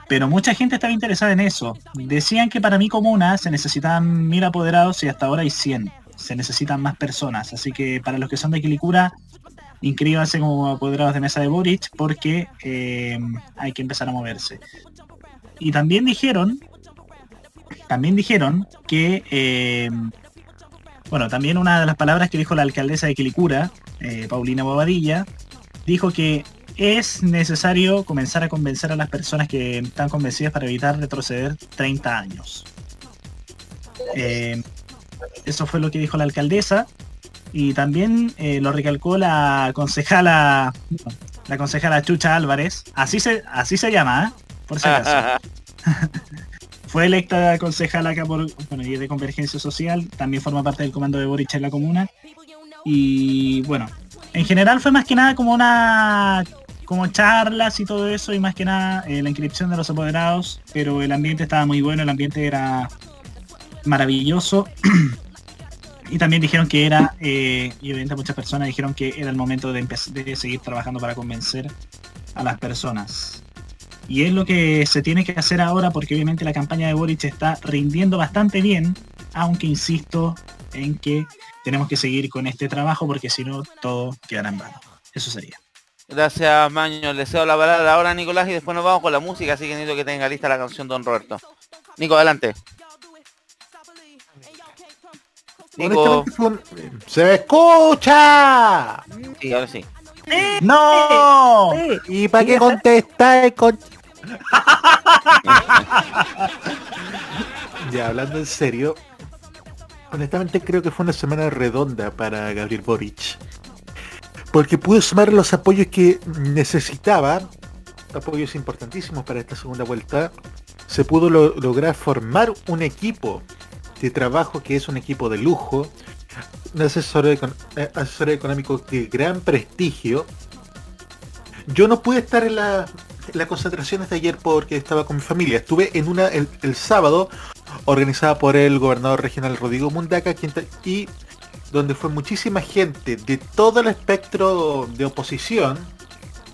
pero mucha gente estaba interesada en eso. Decían que para mi comuna se necesitaban mil apoderados y hasta ahora hay 100. Se necesitan más personas. Así que para los que son de Quilicura, inscríbanse como apoderados de mesa de Boric porque eh, hay que empezar a moverse. Y también dijeron, también dijeron que, eh, bueno, también una de las palabras que dijo la alcaldesa de Quilicura, eh, Paulina Bobadilla, dijo que es necesario comenzar a convencer a las personas que están convencidas para evitar retroceder 30 años. Eh, eso fue lo que dijo la alcaldesa y también eh, lo recalcó la concejala, la concejala Chucha Álvarez, así se, así se llama, ¿eh? por si acaso. <laughs> Fue electa concejala acá por, bueno, y es de Convergencia Social, también forma parte del comando de Boric en la comuna. Y bueno, en general fue más que nada como una como charlas y todo eso y más que nada eh, la inscripción de los apoderados, pero el ambiente estaba muy bueno, el ambiente era maravilloso. <clears throat> y también dijeron que era, eh, y obviamente muchas personas dijeron que era el momento de, de seguir trabajando para convencer a las personas. Y es lo que se tiene que hacer ahora porque obviamente la campaña de Boric está rindiendo bastante bien, aunque insisto en que tenemos que seguir con este trabajo porque si no todo quedará en vano. Eso sería.
Gracias, Maño. Le cedo la palabra ahora a Nicolás y después nos vamos con la música, así que necesito que tenga lista la canción Don Roberto. Nico, adelante. Nico,
¡Se me escucha!
sí, ahora sí.
¡No!
¿Y para qué contestar con... <laughs> ya, hablando en serio, honestamente creo que fue una semana redonda para Gabriel Boric. Porque pudo sumar los apoyos que necesitaba, apoyos importantísimos para esta segunda vuelta. Se pudo lo- lograr formar un equipo de trabajo que es un equipo de lujo, un eh, asesor económico de gran prestigio. Yo no pude estar en, la- en las concentraciones de ayer porque estaba con mi familia. Estuve en una el, sábado organizada por el gobernador regional Rodrigo Mundaca y donde fue muchísima gente de todo el espectro de oposición,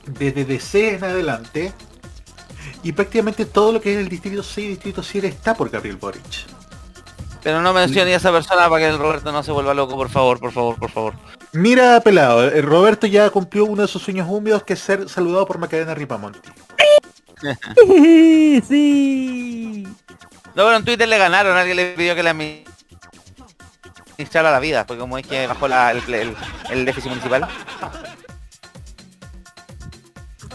desde DC en adelante, y prácticamente todo lo que es el distrito 6 y distrito 7 está por Gabriel Boric.
Pero no mencione a esa persona para que el Roberto no se vuelva loco, por favor, por favor, por favor.
Mira, pelado, el Roberto ya cumplió uno de sus sueños húmedos que es ser saludado por Macarena Ripamonti. <laughs>
sí.
No, pero en Twitter le ganaron, alguien le pidió que le administrara la vida, porque como es que bajó la- el, el- el déficit municipal.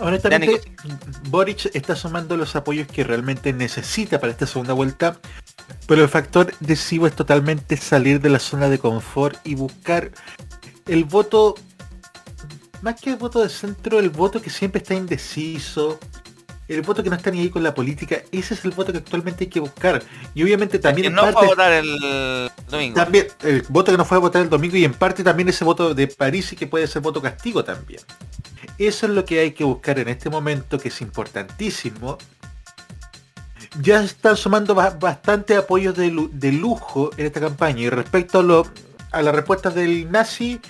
Honestamente, Boric está sumando los apoyos que realmente necesita para esta segunda vuelta, pero el factor decisivo es totalmente salir de la zona de confort y buscar el voto, más que el voto de centro, el voto que siempre está indeciso, el voto que no está ni ahí con la política, ese es el voto que actualmente hay que buscar. Y obviamente también
Que
en
no fue a votar el domingo.
también el voto que no fue a votar el domingo y en parte también ese voto de París y que puede ser voto castigo también. Eso es lo que hay que buscar en este momento que es importantísimo. Ya están sumando ba- bastante apoyos de, lu- de lujo en esta campaña y respecto a, lo, a las respuestas del nazi,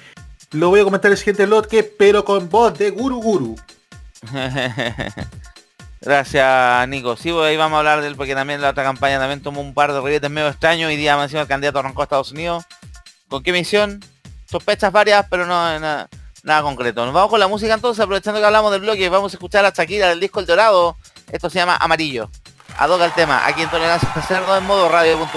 lo voy a comentar en el siguiente bloque, pero con voz de Guru Guru. <laughs>
Gracias, Nico. Sí, pues ahí vamos a hablar del porque también la otra campaña también tomó un par de ribetes medio extraños y día más encima el candidato arrancó a Estados Unidos. ¿Con qué misión? Sospechas varias, pero no nada, concreto. Nos vamos con la música entonces, aprovechando que hablamos del bloque, vamos a escuchar a Shakira del disco El Dorado. Esto se llama Amarillo. Adoca el tema, aquí en Tolerancia Cerdo en modo radio.cl.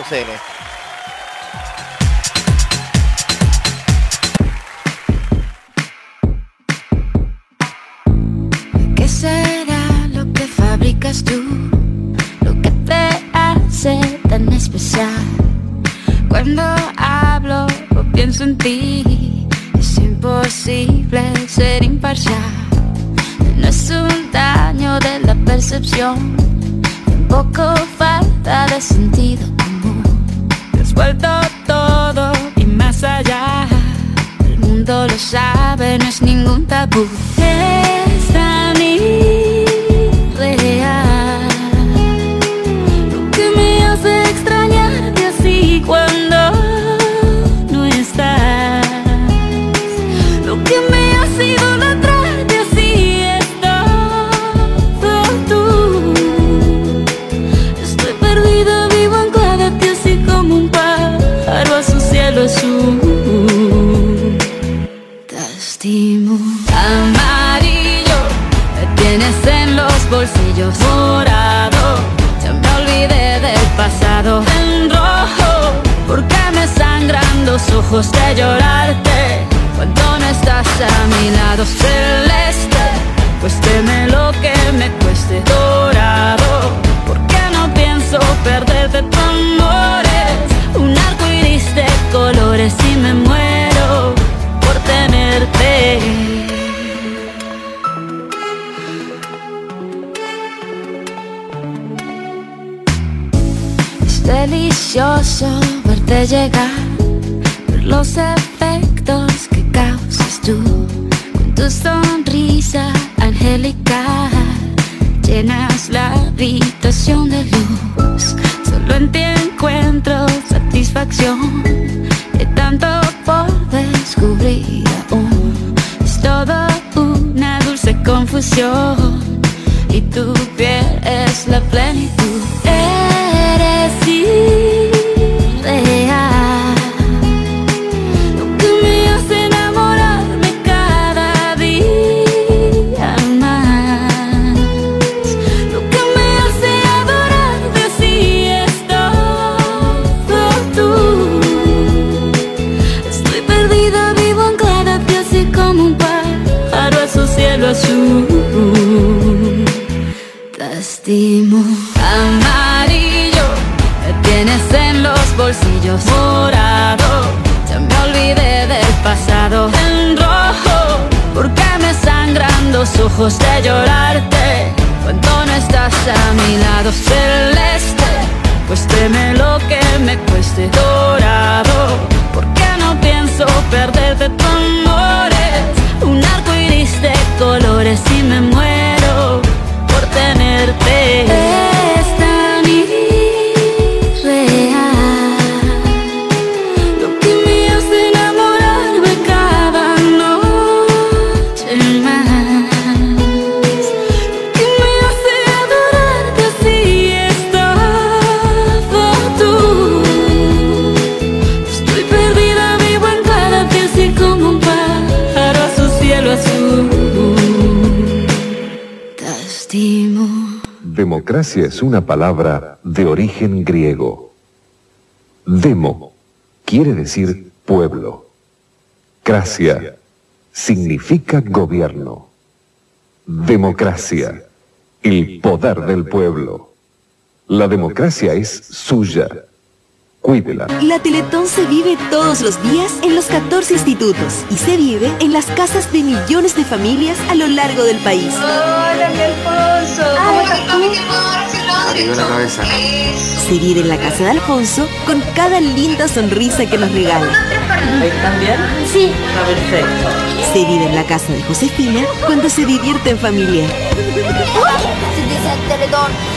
¿Qué será lo que Lo que te hace tan especial. Cuando hablo o pienso en ti, es imposible ser imparcial. No es un daño de la percepción, tampoco falta de sentido común. Te has vuelto todo y más allá. El mundo lo sabe, no es ningún tabú. Irreal. Bolsillos morado. Ya me olvidé del pasado en rojo, porque me sangran los ojos de llorarte cuando no estás a mi lado celeste. Cuésteme lo que me cueste dorado, porque no pienso perderte tu amores. Un arco iris de colores verte llegar, ver los efectos que causas tú con tu sonrisa angelical. Llenas la habitación de luz, solo en ti encuentro satisfacción. De tanto por descubrir aún, es todo una dulce confusión y tu piel es la plenitud. Eres Es
una palabra de origen griego. Demo quiere decir pueblo. Cracia significa gobierno. Democracia, el poder del pueblo. La democracia es suya. Cuídela.
La Teletón se vive todos los días en los 14 institutos y se vive en las casas de millones de familias a lo largo del país.
Hola, mi Alfonso. ¿Cómo estás tú?
Arriba la cabeza.
Se vive en la casa de Alfonso con cada linda sonrisa que nos regala.
¿Están bien? Sí. Está perfecto.
Se vive en la casa de Josefina cuando se divierte en familia. <laughs> Se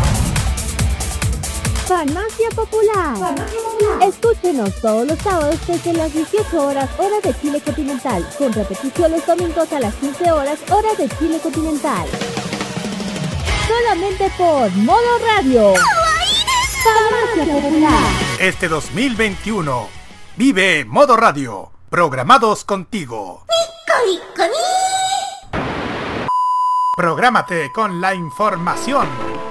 Farmacia Popular. Escúchenos todos los sábados desde las 18 horas hora de Chile continental, con repetición los domingos a las 15 horas hora de Chile continental. Solamente por Modo Radio. Farmacia Popular.
Este 2021 vive Modo Radio, programados contigo. Prográmate con la información.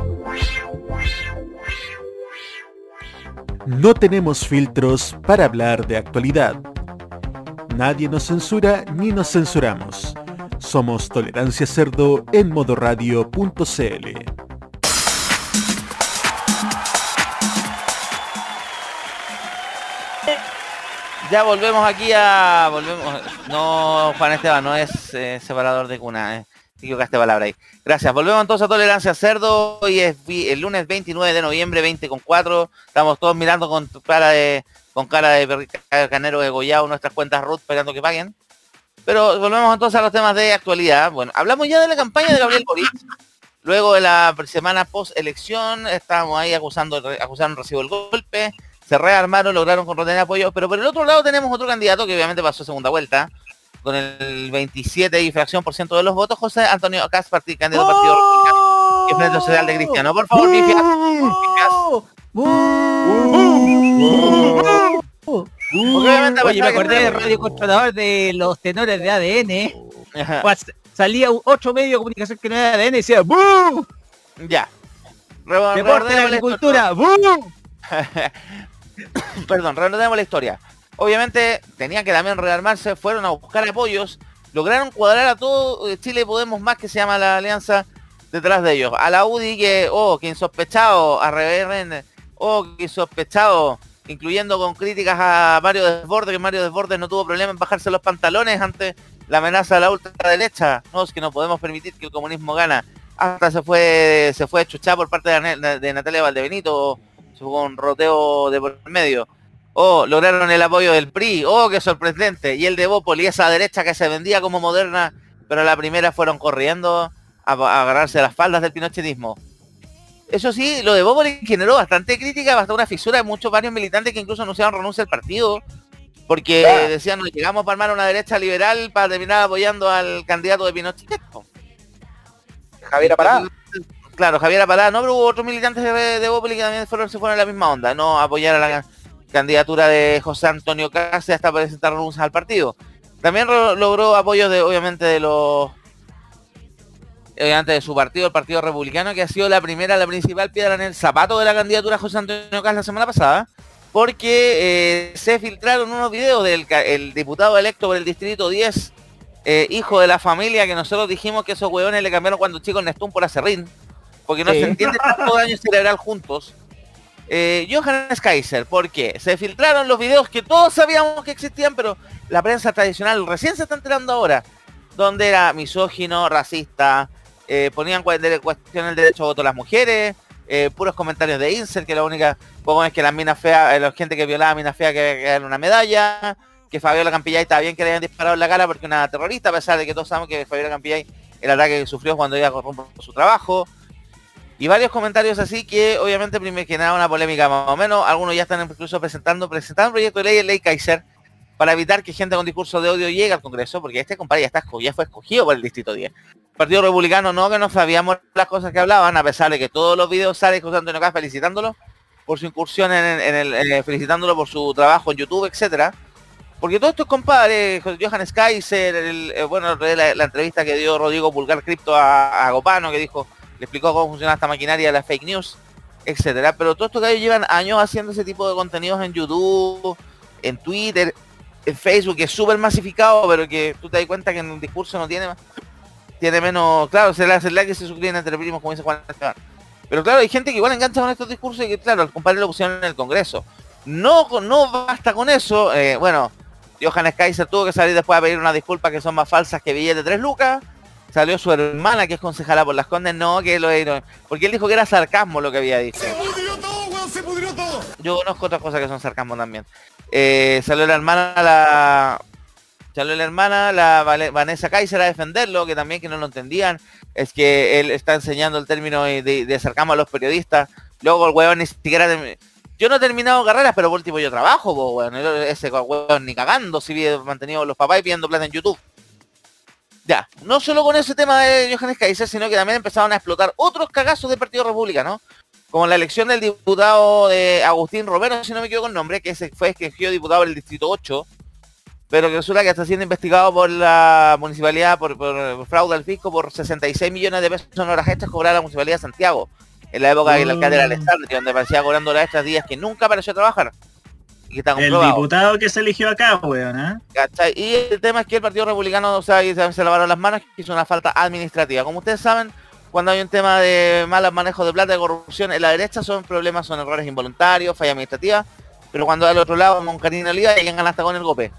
No tenemos filtros para hablar de actualidad. Nadie nos censura ni nos censuramos. Somos Tolerancia Cerdo en modoradio.cl.
Ya volvemos aquí a... Volvemos... No, Juan Esteban, no es eh, separador de cuna. Eh. Te equivocaste palabra ahí. Gracias. Volvemos entonces a Tolerancia Cerdo. Hoy es el lunes 29 de noviembre, 20 con 4. Estamos todos mirando con cara de con cara de canero degollado nuestras cuentas root esperando que paguen. Pero volvemos entonces a los temas de actualidad. Bueno, hablamos ya de la campaña de Gabriel Boric. Luego de la semana post elección, estábamos ahí acusando, acusaron recibo el golpe, se rearmaron, lograron contener apoyo, pero por el otro lado tenemos otro candidato que obviamente pasó segunda vuelta, con el 27 y fracción por ciento de los votos, José Antonio Cas, parti- candidato Partido Republicano y Frente Social de Cristiano. Por favor, Bifias. obviamente,
Oye, me acordé del radio controlador de los tenores de ADN. Pues, salía un- otro medio de comunicación que no era ADN y decía ¡Bú!
Ya.
Deporte de
la
agricultura. <laughs>
Perdón, reanudemos la historia. Obviamente tenían que también rearmarse, fueron a buscar apoyos, lograron cuadrar a todo eh, Chile Podemos Más, que se llama la alianza, detrás de ellos. A la UDI que, oh, que insospechado, a RBN, oh, que insospechado, incluyendo con críticas a Mario Desbordes, que Mario Desbordes no tuvo problema en bajarse los pantalones ante la amenaza de la ultraderecha. No, es que no podemos permitir que el comunismo gana. Hasta se fue se fue por parte de, de Natalia Valdebenito, fue un roteo de por medio. Oh, lograron el apoyo del PRI. Oh, qué sorprendente. Y el de Bópoli, esa derecha que se vendía como moderna, pero a la primera fueron corriendo a, a agarrarse a las faldas del pinochetismo. Eso sí, lo de Bópoli generó bastante crítica, bastante una fisura de muchos varios militantes que incluso anunciaron renuncia al partido. Porque
Ah.
decían, "Nos llegamos para armar una derecha liberal para terminar apoyando al candidato de Pinochet. po".
Javier Pará.
Claro, Javier Pará, no, pero hubo otros militantes de, de Bópoli que también fueron, se fueron en la misma onda, no apoyar a la candidatura de José Antonio Cáceres hasta presentar renuncias al partido. También logró apoyo de, obviamente, de los obviamente de su partido, el Partido Republicano, que ha sido la primera, la principal piedra en el zapato de la candidatura de José Antonio Cáceres la semana pasada, porque eh, se filtraron unos videos del el diputado electo por el Distrito 10, eh, hijo de la familia, que nosotros dijimos que esos hueones le cambiaron cuando chicos Nestún por acerrín, porque no
Sí.
se entiende tanto daño cerebral juntos. Eh, Johannes Kaiser, ¿por qué? Se filtraron los videos que todos sabíamos que existían, pero la prensa tradicional recién se está enterando ahora, donde era misógino, racista, eh, ponían cuestión el derecho a voto a las mujeres, eh, puros comentarios de Incel, que la única poco es que las minas feas, eh, la gente que violaba minas feas que ganan una medalla, que Fabiola Campillay estaba bien que le habían disparado en la cara porque una terrorista, a pesar de que todos sabemos que Fabiola Campillay el ataque que sufrió cuando iba a corromper su trabajo. Y varios comentarios así que obviamente primero que nada una polémica más o menos. Algunos ya están incluso presentando, presentando un proyecto de ley, ley Kaiser, para evitar que gente con discurso de odio llegue al Congreso, porque este compadre ya, está, ya fue escogido por el Distrito 10. Partido Republicano no, que no sabíamos las cosas que hablaban, a pesar de que todos los videos sale José Antonio Caz felicitándolo por su incursión en, el, eh, felicitándolo por su trabajo en YouTube, etcétera. Porque todos estos compadres, Jo- Johannes Kaiser, el, eh, bueno, la, la entrevista que dio Rodrigo Pulgar Cripto a, a Gopano, que dijo, le explicó cómo funciona esta maquinaria de la fake news, etcétera. Pero todos estos gallos llevan años haciendo ese tipo de contenidos en YouTube, en Twitter, en Facebook, que es súper masificado, pero que tú te das cuenta que en un discurso no tiene más, tiene menos, claro, se le hace like que se suscriben entre primos, como dice Juan Esteban. Pero claro, hay gente que igual engancha con estos discursos y que, claro, el compadre lo pusieron en el Congreso. No, no basta con eso. eh, bueno, Johannes Kaiser tuvo que salir después a pedir unas disculpas que son más falsas que billetes de 3 lucas. Salió su hermana, que es concejala por las Condes, no, que lo Porque él dijo que era sarcasmo lo que había dicho. Yo conozco otras cosas que son sarcasmo también. Eh, salió la hermana, la... Salió la hermana, la Vanessa Kaiser a defenderlo, que también que no lo entendían. Es que él está enseñando el término de, de sarcasmo a los periodistas. Luego el huevón ni siquiera... Yo no he terminado carreras, pero por último yo trabajo, po, weón. Ese huevón ni cagando si he mantenido los papás y pidiendo plata en YouTube. Ya, no solo con ese tema de Johannes Kaiser, sino que también empezaron a explotar otros cagazos del Partido Republicano, como la elección del diputado de Agustín Romero, si no me equivoco el nombre, que fue escogido diputado del Distrito 8, pero que resulta que está siendo investigado por la municipalidad por, por fraude al fisco por 66 millones de pesos en horas extras cobradas a la municipalidad de Santiago, en la época que el alcalde era Alessandri, donde parecía cobrando horas extras días que nunca apareció a trabajar. Y que está
El diputado que se eligió acá, weón, ¿eh?
¿Cachai? Y el tema es que el Partido Republicano, o sea, se, lavaron las manos, que hizo una falta administrativa. Como ustedes saben, cuando hay un tema de malos manejos de plata, de corrupción, en la derecha son problemas, son errores involuntarios, falla administrativa, pero cuando al otro lado, con Karina Oliva, llegan hasta con el golpe.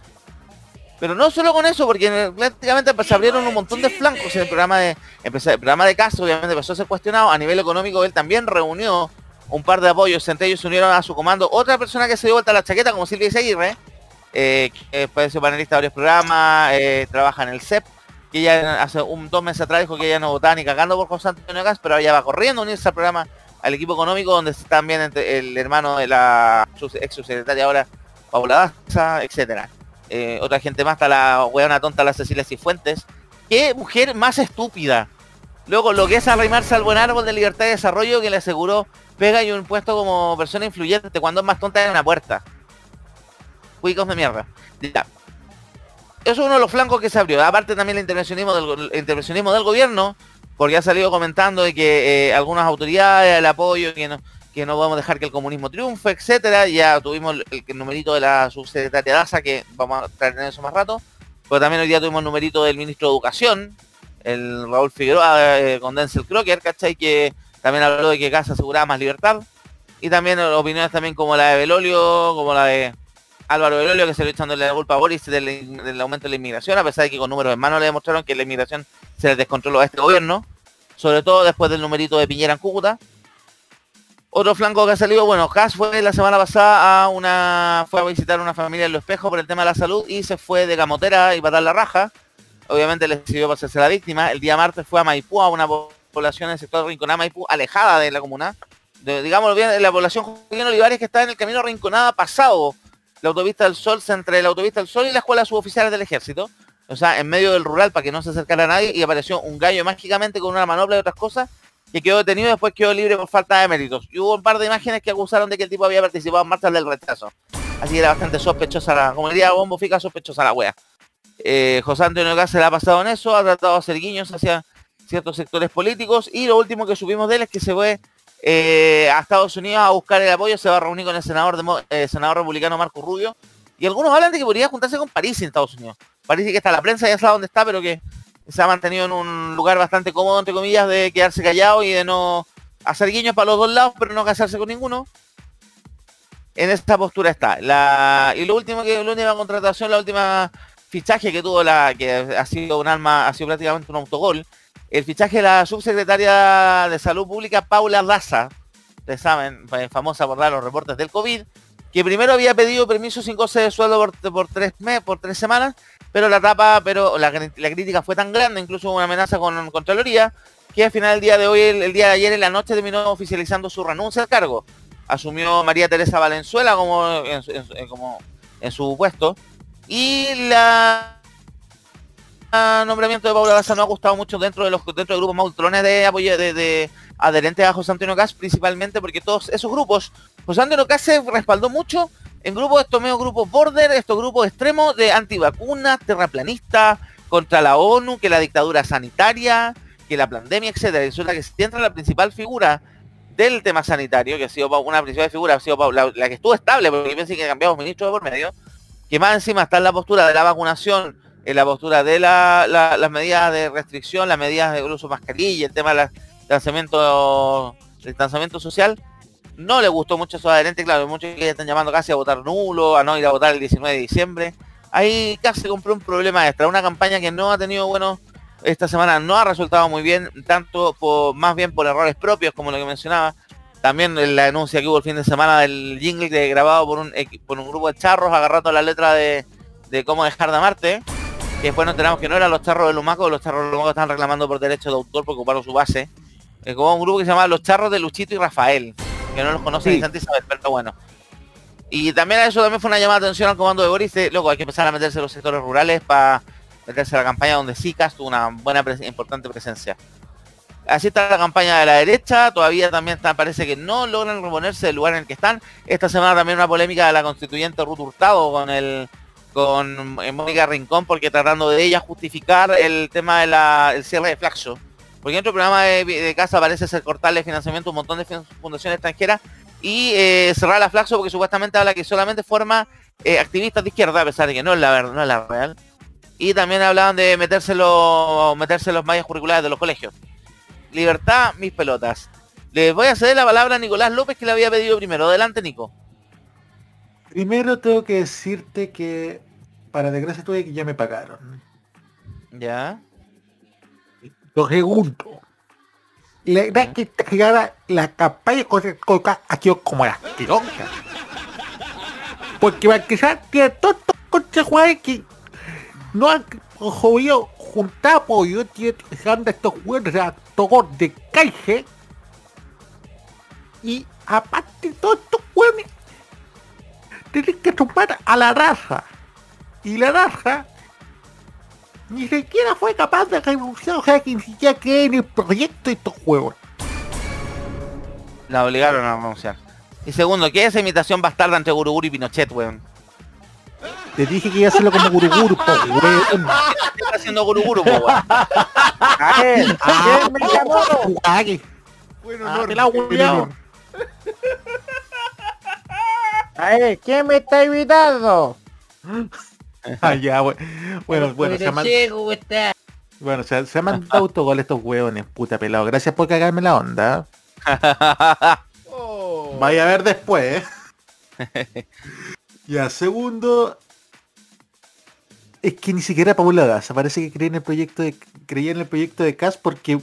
Pero no solo con eso, porque prácticamente pues, se abrieron un montón de flancos en el programa de el programa de Castro, obviamente empezó a ser cuestionado. A nivel económico, él también reunió un par de apoyos, entre ellos se unieron a su comando otra persona que se dio vuelta a la chaqueta, como Silvia Seguirre, eh, que su panelista de varios programas, eh, trabaja en el CEP, que ella hace un dos meses atrás dijo que ella no votaba ni cagando por José Antonio Gas, pero ella va corriendo a unirse al programa, al equipo económico, donde está también entre- el hermano de la ex subsecretaria ahora, Paula Daza, etcétera. Eh, otra gente más, está la hueona tonta, la Cecilia Cifuentes. Qué mujer más estúpida. Luego, lo que es arrimarse al buen árbol de libertad y desarrollo que le aseguró pega y un puesto como persona influyente cuando es más tonta en una puerta. Cuicos de mierda. Ya. Eso es uno de los flancos que se abrió. Aparte también el intervencionismo del, intervencionismo del gobierno, porque ha salido comentando de que eh, algunas autoridades, el apoyo, que no, que no podemos dejar que el comunismo triunfe, etcétera. Ya tuvimos el, el numerito de la subsecretaria Daza, que vamos a traer en eso más rato. Pero también hoy día tuvimos el numerito del ministro de Educación, el Raúl Figueroa eh, con Denzel Crocker, ¿cachai? Que también habló de que Casa aseguraba más libertad. Y también opiniones también como la de Belolio, como la de Álvaro Belolio, que se le echándole la culpa a Boris del, aumento de la inmigración, a pesar de que con números en mano le demostraron que la inmigración se les descontroló a este gobierno, sobre todo después del numerito de Piñera en Cúcuta. Otro flanco que ha salido, bueno, Cas fue la semana pasada a una, fue a visitar una familia en Los Espejos por el tema de la salud y se fue de gamotera y para dar la raja. Obviamente le decidió pasarse la víctima. El día martes fue a Maipú, a una población en el sector Rinconada, Maipú, alejada de la comuna. De, digámoslo bien, la población Joaquín Olivares que está en el camino Rinconada pasado la autopista del Sol, entre la autopista del Sol y la escuela de suboficiales del ejército. O sea, en medio del rural para que no se acercara a nadie y apareció un gallo mágicamente con una manopla y otras cosas que quedó detenido y después quedó libre por falta de méritos. Y hubo un par de imágenes que acusaron de que el tipo había participado en marchas del rechazo. Así que era bastante sospechosa la, como diría Bombo Fica, sospechosa la wea. Eh, José Antonio Gas se le ha pasado en eso, ha tratado de hacer guiños hacia ciertos sectores políticos y lo último que supimos de él es que se fue eh, a Estados Unidos a buscar el apoyo, se va a reunir con el senador, de, eh, senador republicano Marco Rubio y algunos hablan de que podría juntarse con París en Estados Unidos. Parece que está la prensa, ya sabe dónde está, pero que se ha mantenido en un lugar bastante cómodo, entre comillas, de quedarse callado y de no hacer guiños para los dos lados, pero no casarse con ninguno. En esta postura está. La, y lo último que la última contratación, la última fichaje que tuvo la, que ha sido un alma, ha sido prácticamente un autogol. El fichaje de la subsecretaria de Salud Pública, Paula Daza, ustedes saben, famosa por dar los reportes del COVID, que primero había pedido permiso sin goce de sueldo por, por tres meses, por tres semanas, pero la tapa, pero la, la, crítica fue tan grande, incluso una amenaza con Contraloría, que al final del día de hoy, el, día de ayer en la noche terminó oficializando su renuncia al cargo. Asumió María Teresa Valenzuela como como en su puesto. Y la el nombramiento de Paula Daza no ha gustado mucho dentro de los dentro del grupo Mautrones de apoyo de, de, adherentes a José Antonio Cas, principalmente porque todos esos grupos, José Antonio Cas se respaldó mucho en grupos, estos medios grupos border, estos grupos extremos de antivacunas, terraplanistas, contra la ONU, que la dictadura sanitaria, que la pandemia, etcétera. Resulta que si entra la principal figura del tema sanitario, que ha sido una principal figura, ha sido la, la que estuvo estable, porque pensé que cambiamos ministros de por medio, que más encima está en la postura de la vacunación, en la postura de la, la, las medidas de restricción, las medidas de uso de mascarilla, el tema del distanciamiento, social, no le gustó mucho a sus adherentes, claro, muchos que están llamando casi a votar nulo, a no ir a votar el 19 de diciembre. Ahí casi compró un problema extra, una campaña que no ha tenido buenos, esta semana no ha resultado muy bien, tanto por, más bien por errores propios, como lo que mencionaba. También la denuncia que hubo el fin de semana del jingle de, grabado por un, por un grupo de charros agarrando la letra de, de cómo dejar de amarte. Que después nos enteramos que no eran los charros de Lumaco, los charros de Lumaco están reclamando por derecho de autor porque ocuparon su base. Es como un grupo que se llama Los Charros de Luchito y Rafael que no los conoce sí. ni Santa Isabel, pero bueno. Y también a eso también fue una llamada de atención al comando de Boris, de, loco, hay que empezar a meterse en los sectores rurales para meterse a la campaña donde SICAS tuvo una buena, pre importante presencia. Así está la campaña de la derecha, todavía también está, parece que no logran reponerse del lugar en el que están. Esta semana también una polémica de la constituyente Ruth Hurtado con el con Mónica Rincón, porque tratando de ella justificar el tema del de cierre de Flaxo. Porque dentro del programa de, de, casa parece ser cortarle financiamiento a un montón de fundaciones extranjeras y eh, cerrar la Flaxo porque supuestamente habla que solamente forma eh, activistas de izquierda, a pesar de que no es la verdad, no es la real. Y también hablaban de meterse los, meterse los mallas curriculares de los colegios. Libertad, mis pelotas. Les voy a ceder la palabra a Nicolás López que le había pedido primero. Adelante, Nico.
Primero tengo que decirte que, para desgracia tuya, que ya me pagaron.
Ya.
Lo segundo, la verdad que llegada la campaña con el coca ha sido como la tironca. Porque Marquesán tiene todos estos conchejuares que no han jodido juntar apoyo, tiene estos huevos de actor de calle. Y aparte de todos estos huevos, tienen que sumar a la raza. Y la raza ni siquiera fue capaz de renunciar, o sea que ni siquiera cree en el proyecto de estos juegos.
La obligaron a renunciar. Y segundo, ¿qué es esa imitación bastarda entre Guruguru y Pinochet, weón?
Te dije que iba a hacerlo como Guruguru, po, weón.
¿Qué está haciendo Guruguru, po, weón?
A ver,
Ah,
¿quién me llamó?
Bueno,
Ah,
no,
te la hueveado.
A ver, ¿quién me está invitando?
Ah, ya, we- bueno, bueno, se. Bueno, se, se han mandado autogol estos hueones, puta pelado. Gracias por cagarme la onda. <laughs> Vaya a ver después. ¿eh? <laughs> ya, segundo. Es que ni siquiera Paula Daza parece que creía en el proyecto de creía en el proyecto de CAS porque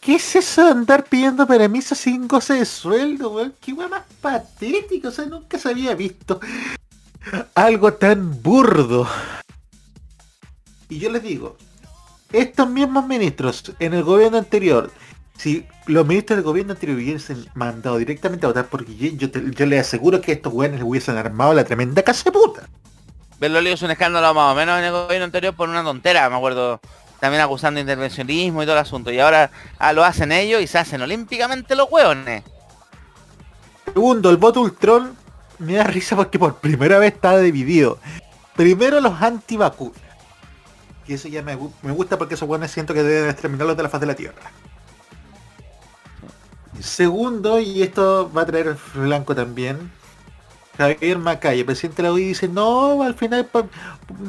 ¿qué es eso de andar pidiendo permiso sin goce de sueldo, weón? Qué weón más patético, o sea, nunca se había visto algo tan burdo. Y yo les digo, estos mismos ministros en el gobierno anterior, si los ministros del gobierno anterior hubiesen mandado directamente a votar por Guillén, yo, yo les aseguro que estos weones les hubiesen armado la tremenda casa de puta.
Berlolio es un escándalo más o menos en el gobierno anterior por una tontera, me acuerdo. También acusando intervencionismo y todo el asunto. Y ahora ah, lo hacen ellos y se hacen olímpicamente los hueones.
Segundo, el voto Ultron me da risa porque por primera vez está dividido. Primero los antivacunas. Y eso ya me, gu- me gusta porque esos buenos siento que deben exterminarlos de la faz de la Tierra. Segundo, y esto va a traer blanco también, Javier Macaya, presidente de la UI, dice, no, al final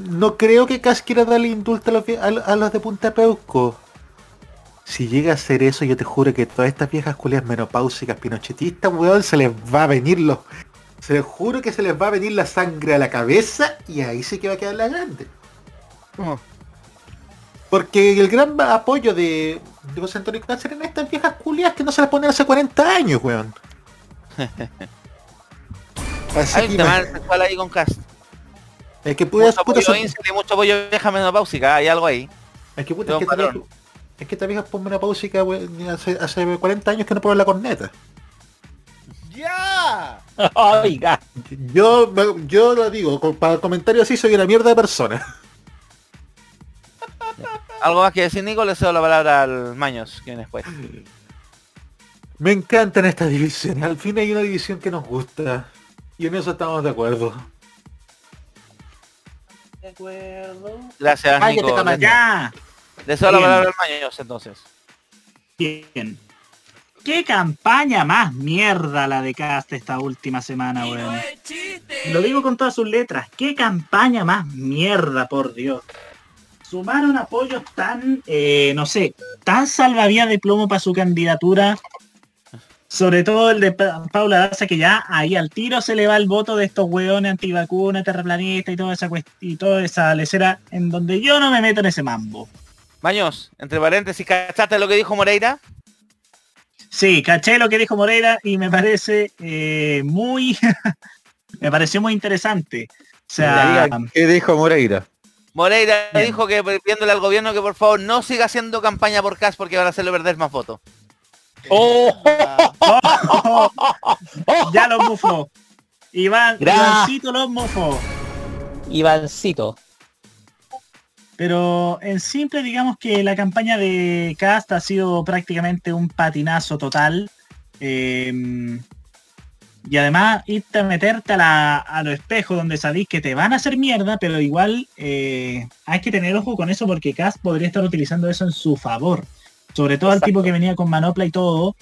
no creo que Cas quiera darle indulto a los, a, a los de Punta Peuco. Si llega a hacer eso, yo te juro que todas estas viejas culias menopáusicas pinochetistas, weón, se les va a venir los... Se les juro que se les va a venir la sangre a la cabeza y ahí sí que va a quedar la grande. Porque el gran apoyo de, de José Antonio Cáncer en estas viejas culias que no se las ponen hace 40 años, weón. <laughs> Así
Hay
que
un tema sexual ahí con Cast.
es que puta,
Mucho
puta
apoyo
son-
incel y mucho apoyo vieja menopáusica, hay algo ahí.
es que puta, es que esta vieja- es que esta vieja ponme una pausica, weón, hace, hace 40 años que no prueba la corneta.
¡Ya! <laughs>
Oiga.
Yo, yo lo digo, para el comentario así soy una mierda de persona. <laughs>
Algo más que decir Nico, le cedo la palabra al Maños, que viene después.
Me encantan estas divisiones. Al fin hay una división que nos gusta. Y en eso estamos de acuerdo.
Gracias,
Cállate,
Nico. Le-
Ya.
La
Bien.
palabra al Maños, entonces.
Bien. ¿Qué campaña más mierda la de Cast esta última semana, weón? Lo digo con todas sus letras. ¿Qué campaña más mierda, por Dios? Sumaron apoyos tan, eh, no sé, tan salvavidas de plomo para su candidatura. Sobre todo el de Pa- Paula Daza, que ya ahí al tiro se le va el voto de estos weones antivacunas, terraplanistas y toda esa cuest- y toda esa lecera en donde yo no me meto en ese mambo.
Maños, entre paréntesis, ¿cachaste lo que dijo Moreira?
Sí, caché lo que dijo Moreira y me parece eh, muy... <laughs> me pareció muy interesante. O sea,
¿Qué dijo Moreira?
Moreira
Bien.
dijo que pidiéndole al gobierno que por favor no siga haciendo campaña por Cast porque van a hacerle perder más votos. <laughs>
ya los mufos. Iván,
Gra-
Ivancito los mufos.
Ivancito.
Pero en simple digamos que la campaña de Cast ha sido prácticamente un patinazo total. Eh, y además irte a meterte a, la, a los espejos donde sabéis que te van a hacer mierda, pero igual eh, hay que tener ojo con eso porque Cast podría estar utilizando eso en su favor. Sobre todo al tipo que venía con manopla y todo.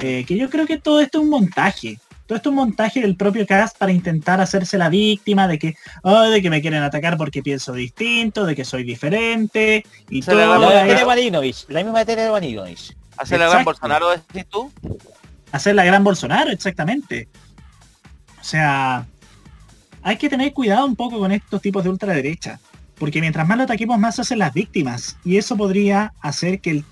eh, que yo creo que todo esto es un montaje. Todo esto es un montaje del propio Cast para intentar hacerse la víctima de que, "Ay, de que me quieren atacar porque pienso distinto, de que soy diferente y todo.
La
a
misma
Bueno,
de Waninovich. La misma de Waninovich.
Hacer la gran. Bolsonaro, decís tú.
hacer la gran Bolsonaro, exactamente. O sea, hay que tener cuidado un poco con estos tipos de ultraderecha. Porque mientras más lo ataquemos, más se hacen las víctimas. Y eso podría hacer que el.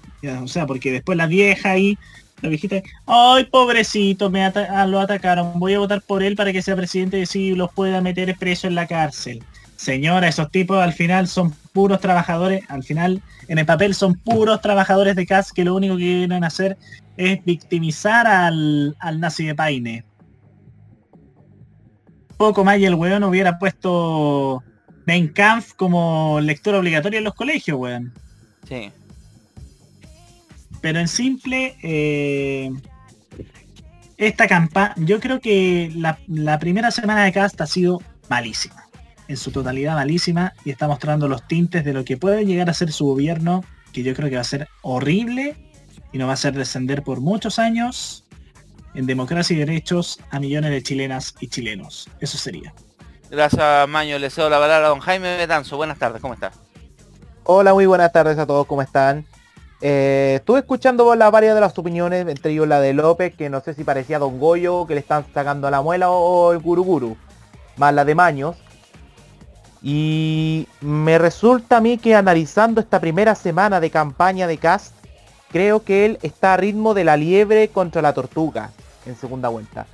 O sea, porque después la vieja y la viejita, ay pobrecito, me ah, lo atacaron, voy a votar por él para que sea presidente y así los pueda meter preso en la cárcel. Señora, esos tipos al final son puros trabajadores, al final en el papel son puros trabajadores de CAS que lo único que quieren hacer es victimizar al, al nazi de Paine. Poco más y el weón hubiera puesto Mein Kampf como lectura obligatoria en los colegios, weón.
Sí.
Pero en simple, eh, esta campaña, yo creo que la, la primera semana de cast ha sido malísima. En su totalidad malísima y está mostrando los tintes de lo que puede llegar a ser su gobierno, que yo creo que va a ser horrible y nos va a hacer descender por muchos años en democracia y derechos a millones de chilenas y chilenos. Eso sería.
Gracias, Maño. Le cedo la palabra a don Jaime Betanzo. Buenas tardes, ¿cómo está?
Hola, muy buenas tardes a todos, ¿cómo están? Eh, estuve escuchando varias de las opiniones, entre ellos la de López, que no sé si parecía Don Goyo, que le están sacando la muela o el Guru Guru, más la de Maños. Y me resulta a mí que analizando esta primera semana de campaña de Cast, creo que él está a ritmo de la liebre contra la tortuga en segunda vuelta.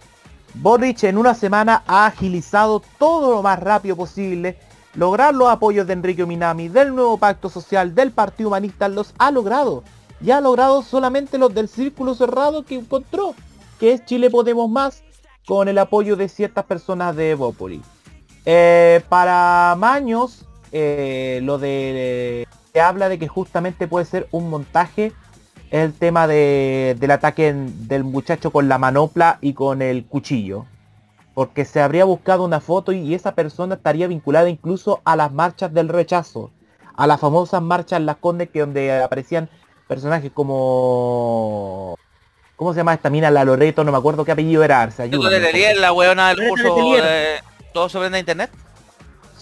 Boric en una semana ha agilizado todo lo más rápido posible. Lograr los apoyos de Enrique Minami, del nuevo pacto social, del Partido Humanista, los ha logrado. Y ha logrado solamente los del círculo cerrado que encontró, que es Chile Podemos Más, con el apoyo de ciertas personas de Evópoli. Eh, para Maños, eh, lo de... Se habla de que justamente puede ser un montaje el tema de- del ataque del muchacho con la manopla y con el cuchillo. Porque se habría buscado una foto y esa persona estaría vinculada incluso a las marchas del rechazo. A las famosas marchas en Las Condes que donde aparecían personajes como... ¿Cómo se llama esta mina? La Loreto, no me acuerdo qué apellido era ayúdame, por
Letelier, la weona del curso de Todo sobre la internet.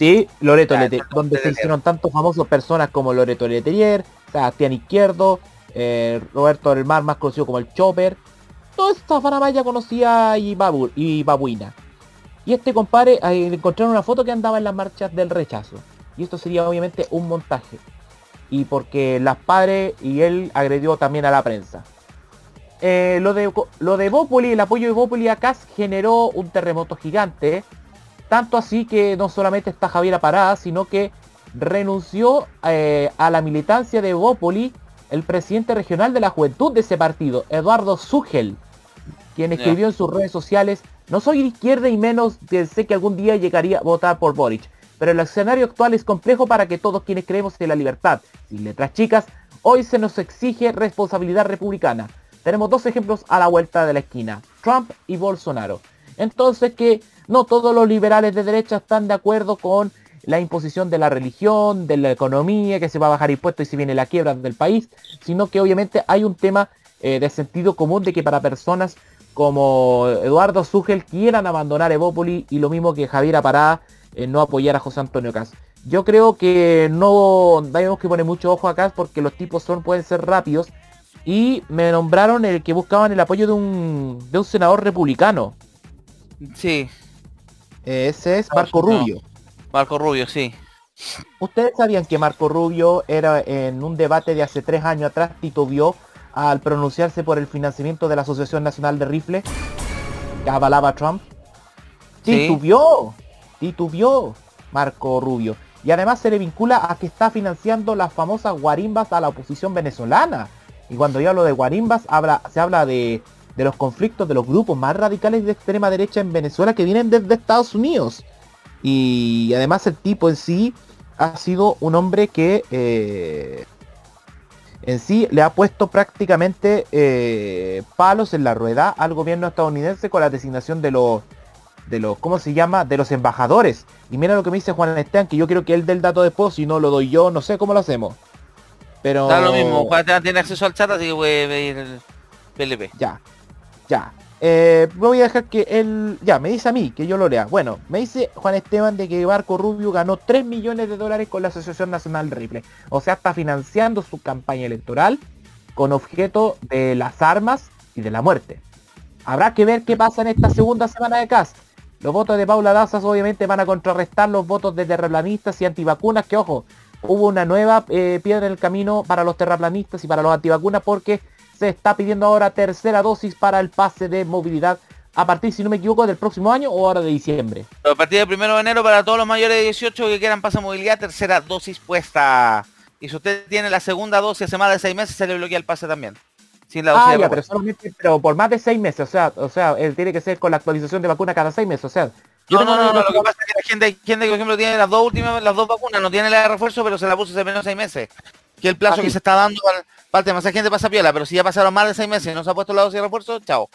Sí, Loreto Lete,
entonces,
donde se hicieron tantos famosos personas como Loreto Letelier, Sebastián Izquierdo, eh, Roberto del Mar, más conocido como el Chopper. Esta faramaya conocía y, babu, y babuina. Y este compadre encontraron una foto que andaba en las marchas del rechazo. Y esto sería obviamente un montaje. Y porque las padres y él agredió también a la prensa. Eh, lo de lo de Bópoli, el apoyo de Bópoli a Cas generó un terremoto gigante. Tanto así que no solamente está Javier Parada, sino que renunció eh, a la militancia de Bópoli el presidente regional de la juventud de ese partido, Eduardo Zugel, quien escribió en sus redes sociales, no soy de izquierda y menos pensé que algún día llegaría a votar por Boric, pero el escenario actual es complejo para que todos quienes creemos en la libertad, sin letras chicas, hoy se nos exige responsabilidad republicana. Tenemos dos ejemplos a la vuelta de la esquina, Trump y Bolsonaro. Entonces que no todos los liberales de derecha están de acuerdo con la imposición de la religión, de la economía, que se va a bajar impuestos y se viene la quiebra del país, sino que obviamente hay un tema eh, de sentido común de que para personas como Eduardo Zugel quieran abandonar Evópoli y lo mismo que Javier Apará eh, no apoyar a José Antonio Cas. Yo creo que no tenemos que poner mucho ojo acá porque los tipos son pueden ser rápidos y me nombraron el que buscaban el apoyo de un, de un senador republicano.
Sí.
Eh, ese es Marco
No.
Rubio.
Marco Rubio, sí.
¿Ustedes sabían que Marco Rubio era en un debate de hace tres años atrás titubeó al pronunciarse por el financiamiento de la Asociación Nacional de Rifle que avalaba a Trump?
Sí.
Titubeó, titubeó Marco Rubio. Y además se le vincula a que está financiando las famosas guarimbas a la oposición venezolana. Y cuando yo hablo de guarimbas, habla, se habla de, de los conflictos de los grupos más radicales de extrema derecha en Venezuela que vienen desde Estados Unidos. Y además el tipo en sí ha sido un hombre que eh, en sí le ha puesto prácticamente eh, palos en la rueda al gobierno estadounidense con la designación de los de los ¿cómo se llama? de los embajadores. Y mira lo que me dice Juan Esteban, que yo quiero que él dé el dato después, si no lo doy yo, no sé cómo lo hacemos. Pero
Da lo mismo, Juan Esteban tiene acceso al chat, así que puede pedir el PLP.
Ya, ya. Eh, voy a dejar que él... Ya, me dice a mí, que yo lo lea. Bueno, me dice Juan Esteban de que Barco Rubio ganó 3 millones de dólares con la Asociación Nacional Rifle. O sea, está financiando su campaña electoral con objeto de las armas y de la muerte. Habrá que ver qué pasa en esta segunda semana de CAS. Los votos de Paula Dazas obviamente van a contrarrestar los votos de terraplanistas y antivacunas, que ojo, hubo una nueva eh, piedra en el camino para los terraplanistas y para los antivacunas porque se está pidiendo ahora tercera dosis para el pase de movilidad a partir, si no me equivoco, del próximo año o ahora de diciembre.
A partir del primero de enero para todos los mayores de 18 que quieran pase movilidad, tercera dosis puesta. Y si usted tiene la segunda dosis hace más de seis meses, se le bloquea el pase también. Sin la dosis
Ah,
de
ya, pero solamente, pero por más de seis meses, o sea, o sea, él tiene que ser con la actualización de vacuna cada seis meses, o sea. yo
No, no, no, no, lo que pasa es que la gente, gente que por ejemplo tiene las dos últimas, las dos vacunas, no tiene la de refuerzo, pero se la puso hace menos de seis meses. Que el plazo
Ah,
que se está dando para, tema, esa gente pasa piola, pero si ya pasaron más de seis meses y no se ha puesto la dosis de refuerzo, chao.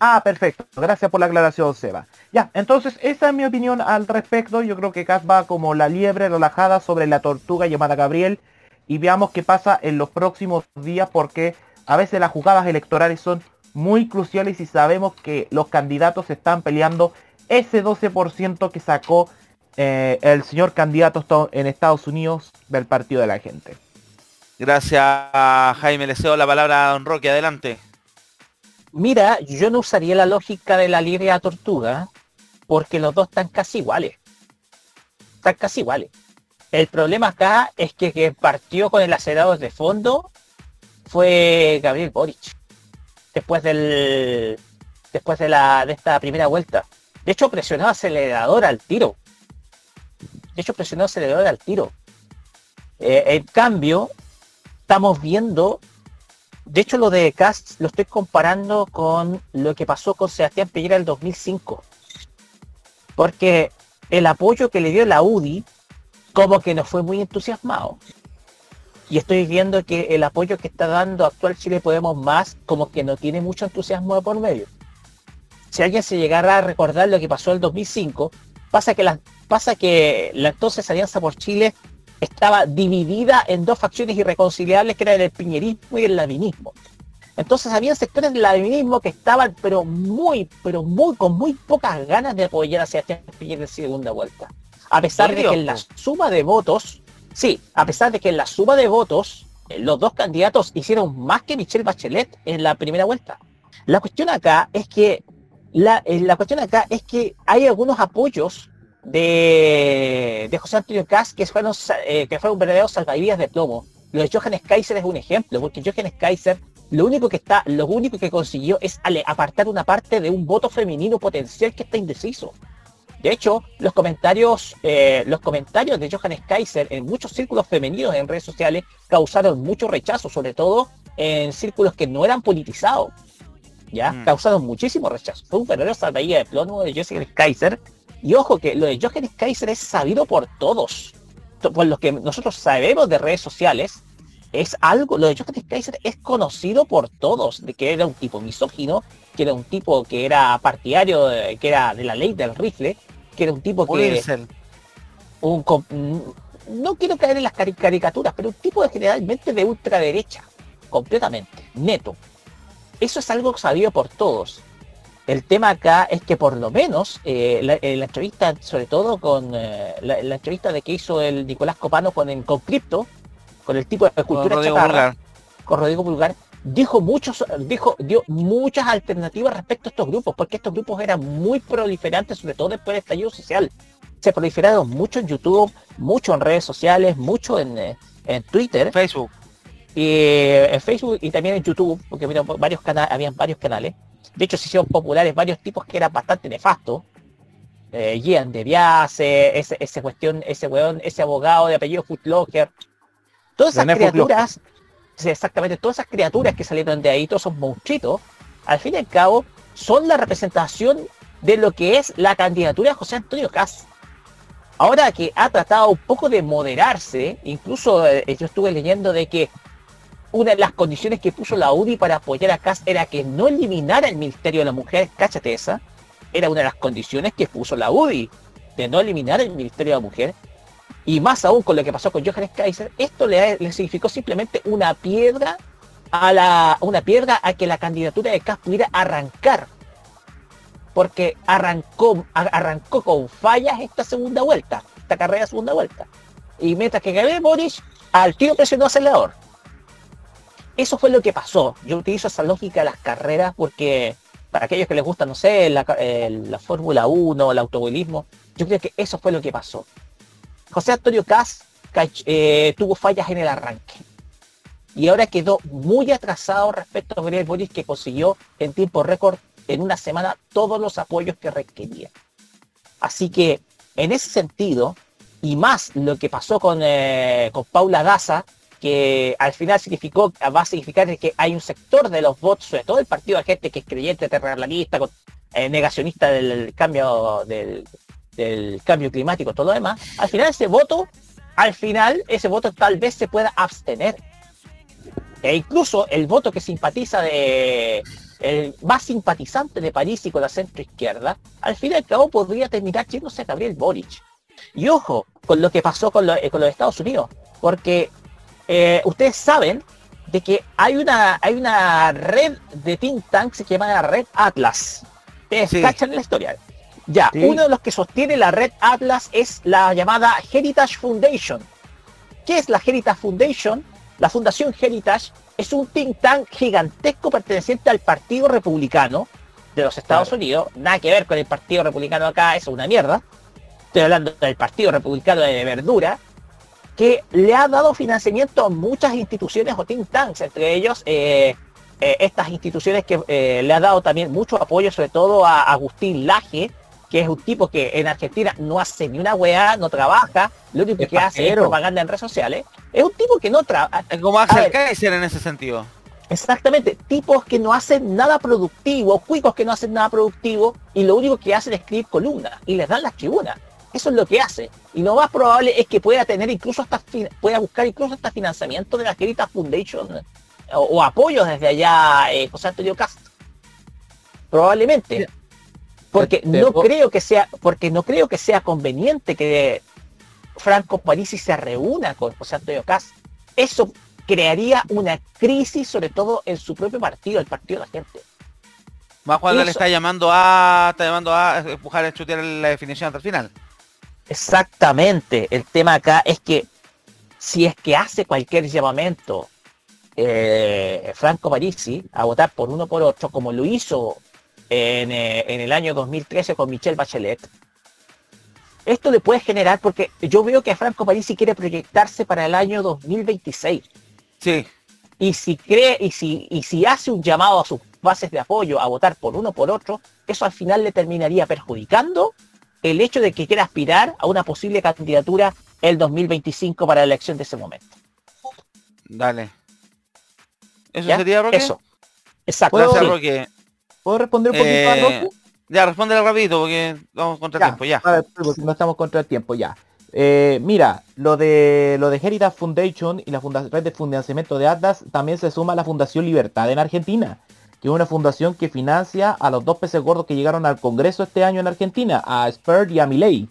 Ah, perfecto. Gracias por la aclaración, Seba. Ya, entonces esa es mi opinión al respecto. Yo creo que Cas va como la liebre relajada sobre la tortuga llamada Gabriel. Y veamos qué pasa en los próximos días porque a veces las jugadas electorales son muy cruciales y sabemos que los candidatos están peleando ese 12% que sacó eh, el señor candidato en Estados Unidos, del partido de la gente.
Gracias, Jaime. Le cedo la palabra a Don Roque. Adelante.
Mira, yo no usaría la lógica de la liebre a tortuga, porque los dos están casi iguales. Están casi iguales. El problema acá es que quien partió con el acelerador de fondo fue Gabriel Boric. Después del. Después de la. de esta primera vuelta. De hecho, presionó acelerador al tiro. De hecho, presionó acelerador al tiro. Eh, en cambio, estamos viendo. De hecho, lo de Cast lo estoy comparando con lo que pasó con Sebastián Peñera en el 2005. Porque el apoyo que le dio la UDI como que no fue muy entusiasmado. Y estoy viendo que el apoyo que está dando actual Chile Podemos Más como que no tiene mucho entusiasmo de por medio. Si alguien se llegara a recordar lo que pasó en el 2005, pasa que la, pasa que la entonces Alianza por Chile estaba dividida en dos facciones irreconciliables que eran el piñerismo y el lavinismo. Entonces había sectores del lavinismo que estaban pero muy, pero muy, con muy pocas ganas de apoyar a Sebastián Piñera en segunda vuelta. A pesar de que en la suma de votos, sí, a pesar de que en la suma de votos, eh, los dos candidatos hicieron más que Michelle Bachelet en la primera vuelta. La cuestión acá es que la, eh, la cuestión acá es que hay algunos apoyos de, de José Antonio Kass que fueron eh, que fueron verdaderos salvavidas de plomo. Lo de Johannes Kaiser es un ejemplo, porque Johannes Kaiser lo único que está, lo único que consiguió es apartar una parte de un voto femenino potencial que está indeciso. De hecho, los comentarios, eh, los comentarios de Johannes Kaiser en muchos círculos femeninos en redes sociales causaron mucho rechazo, sobre todo en círculos que no eran politizados. ¿Ya?
Mm.
Causaron muchísimo rechazo. Fue un verdadero salvavidas de plomo de Johannes Kaiser. Y ojo que lo de Johannes Kaiser es sabido por todos. To- Por lo que nosotros sabemos de redes sociales, es algo, lo de Johannes Kaiser es conocido por todos, de que era un tipo misógino, que era un tipo que era partidario, de- que era de la ley del rifle, que era un tipo que... un mm, no quiero caer en las cari- caricaturas, pero un tipo de generalmente de ultraderecha, completamente, neto. Eso es algo sabido por todos. El tema acá es que por lo menos eh, la, eh, la entrevista, sobre todo con eh, la, la entrevista de que hizo el Nicolás Copano con, el- con Crypto, con el tipo de cultura
Rodrigo
chatarra,
Pulgar.
con Rodrigo Pulgar, dijo muchos, dijo, dio muchas alternativas respecto a estos grupos, porque estos grupos eran muy proliferantes, sobre todo después del estallido social. Se proliferaron mucho en YouTube, mucho en redes sociales, mucho en, eh, en Twitter.
Facebook.
Y en Facebook y también en YouTube, porque mira, varios canales, habían varios canales. De hecho, se hicieron populares varios tipos que eran bastante nefastos. Eh, Gian de Biase, ese, ese cuestión, ese weón, ese abogado de apellido Footlocker. Todas esas criaturas, exactamente, todas esas criaturas que salieron de ahí, todos esos monstruitos, al fin y al cabo, son la representación de lo que es la candidatura de José Antonio Caz. Ahora que ha tratado un poco de moderarse, incluso eh, yo estuve leyendo de que una de las condiciones que puso la UDI para apoyar a Kass era que no eliminara el Ministerio de la Mujer, cáchate esa, era una de las condiciones que puso la UDI, de no eliminar el Ministerio de la Mujer, y más aún con lo que pasó con Johannes Kaiser, esto le, significó simplemente una piedra a la, una piedra a que la candidatura de Kass pudiera arrancar, porque arrancó, arrancó con fallas esta segunda vuelta, esta carrera segunda vuelta, y mientras que Gabriel Boric al tiro presionó acelerador. Eso fue lo que pasó. Yo utilizo esa lógica de las carreras porque para aquellos que les gusta, no sé, la, eh, la Fórmula 1, el automovilismo, yo creo que eso fue lo que pasó. José Antonio Cas tuvo fallas en el arranque. Y ahora quedó muy atrasado respecto a Gabriel Boric que consiguió en tiempo récord en una semana todos los apoyos que requería. Así que en ese sentido, y más lo que pasó con, eh, con Paula Daza, que al final significó, va a significar que hay un sector de los votos, sobre todo el partido de gente que es creyente, terraplanista, eh, negacionista del cambio del, del cambio climático, todo lo demás, al final ese voto, al final ese voto tal vez se pueda abstener. E incluso el voto que simpatiza de el más simpatizante de París y con la centro izquierda, al fin y al cabo podría terminar yéndose a Gabriel Boric. Y ojo con lo que pasó con, lo- eh, con los Estados Unidos, porque eh, ustedes saben de que hay una, hay una red de think tanks que se llama la Red Atlas. Ustedes
Sí.
cachan la historia. Ya,
Sí.
uno de los que sostiene la Red Atlas es la llamada Heritage Foundation. ¿Qué es la Heritage Foundation? La Fundación Heritage es un think tank gigantesco perteneciente al Partido Republicano de los Estados Unidos. Nada que ver con el Partido Republicano acá, es una mierda. Estoy hablando del Partido Republicano de Verdura, que le ha dado financiamiento a muchas instituciones o think tanks, entre ellos eh, eh, estas instituciones que eh, le ha dado también mucho apoyo, sobre todo a Agustín Laje, que es un tipo que en Argentina no hace ni una weá, no trabaja, lo único
Es
que hace es propaganda en redes sociales. Es un tipo que no trabaja.
Como Axel Kaiser en ese sentido.
Exactamente, tipos que no hacen nada productivo, cuicos que no hacen nada productivo y lo único que hacen es escribir columnas y les dan las tribunas. Eso es lo que hace. Y lo más probable es que pueda tener incluso hasta fin- pueda buscar incluso hasta financiamiento de la Heritage Foundation o, o apoyos desde allá eh, José Antonio Castro. Probablemente. Porque no creo que sea, porque no creo que sea conveniente que Franco Parisi se reúna con José Antonio Castro. Eso crearía una crisis, sobre todo en su propio partido, el partido de la gente.
Más cuando le está llamando a. está llamando a empujar a chutear la definición hasta el final.
Exactamente. El tema acá es que si es que hace cualquier llamamiento eh, Franco Parisi a votar por uno por otro, como lo hizo en, eh, en el año 2013 con Michelle Bachelet, esto le puede generar, porque yo veo que Franco Parisi quiere proyectarse para el año 2026.
Sí.
Y si cree, y si, y si hace un llamado a sus bases de apoyo a votar por uno por otro, eso al final le terminaría perjudicando el hecho de que quiera aspirar a una posible candidatura el 2025 para la elección de ese momento.
Dale. ¿Eso
¿Ya?
sería Roque?
Eso. Exacto.
Gracias,
Sí.
Roque.
¿Puedo responder un poquito a
Eh,
Roque?
ya, respóndele rapidito porque vamos contra tiempo, ya.
A ver, porque no estamos contra el tiempo, ya. Eh, mira, lo de lo de Heritage Foundation y la funda- red de financiamiento de Atlas también se suma a la Fundación Libertad en Argentina, que es una fundación que financia a los dos peces gordos que llegaron al Congreso este año en Argentina, a Spert y a Milei.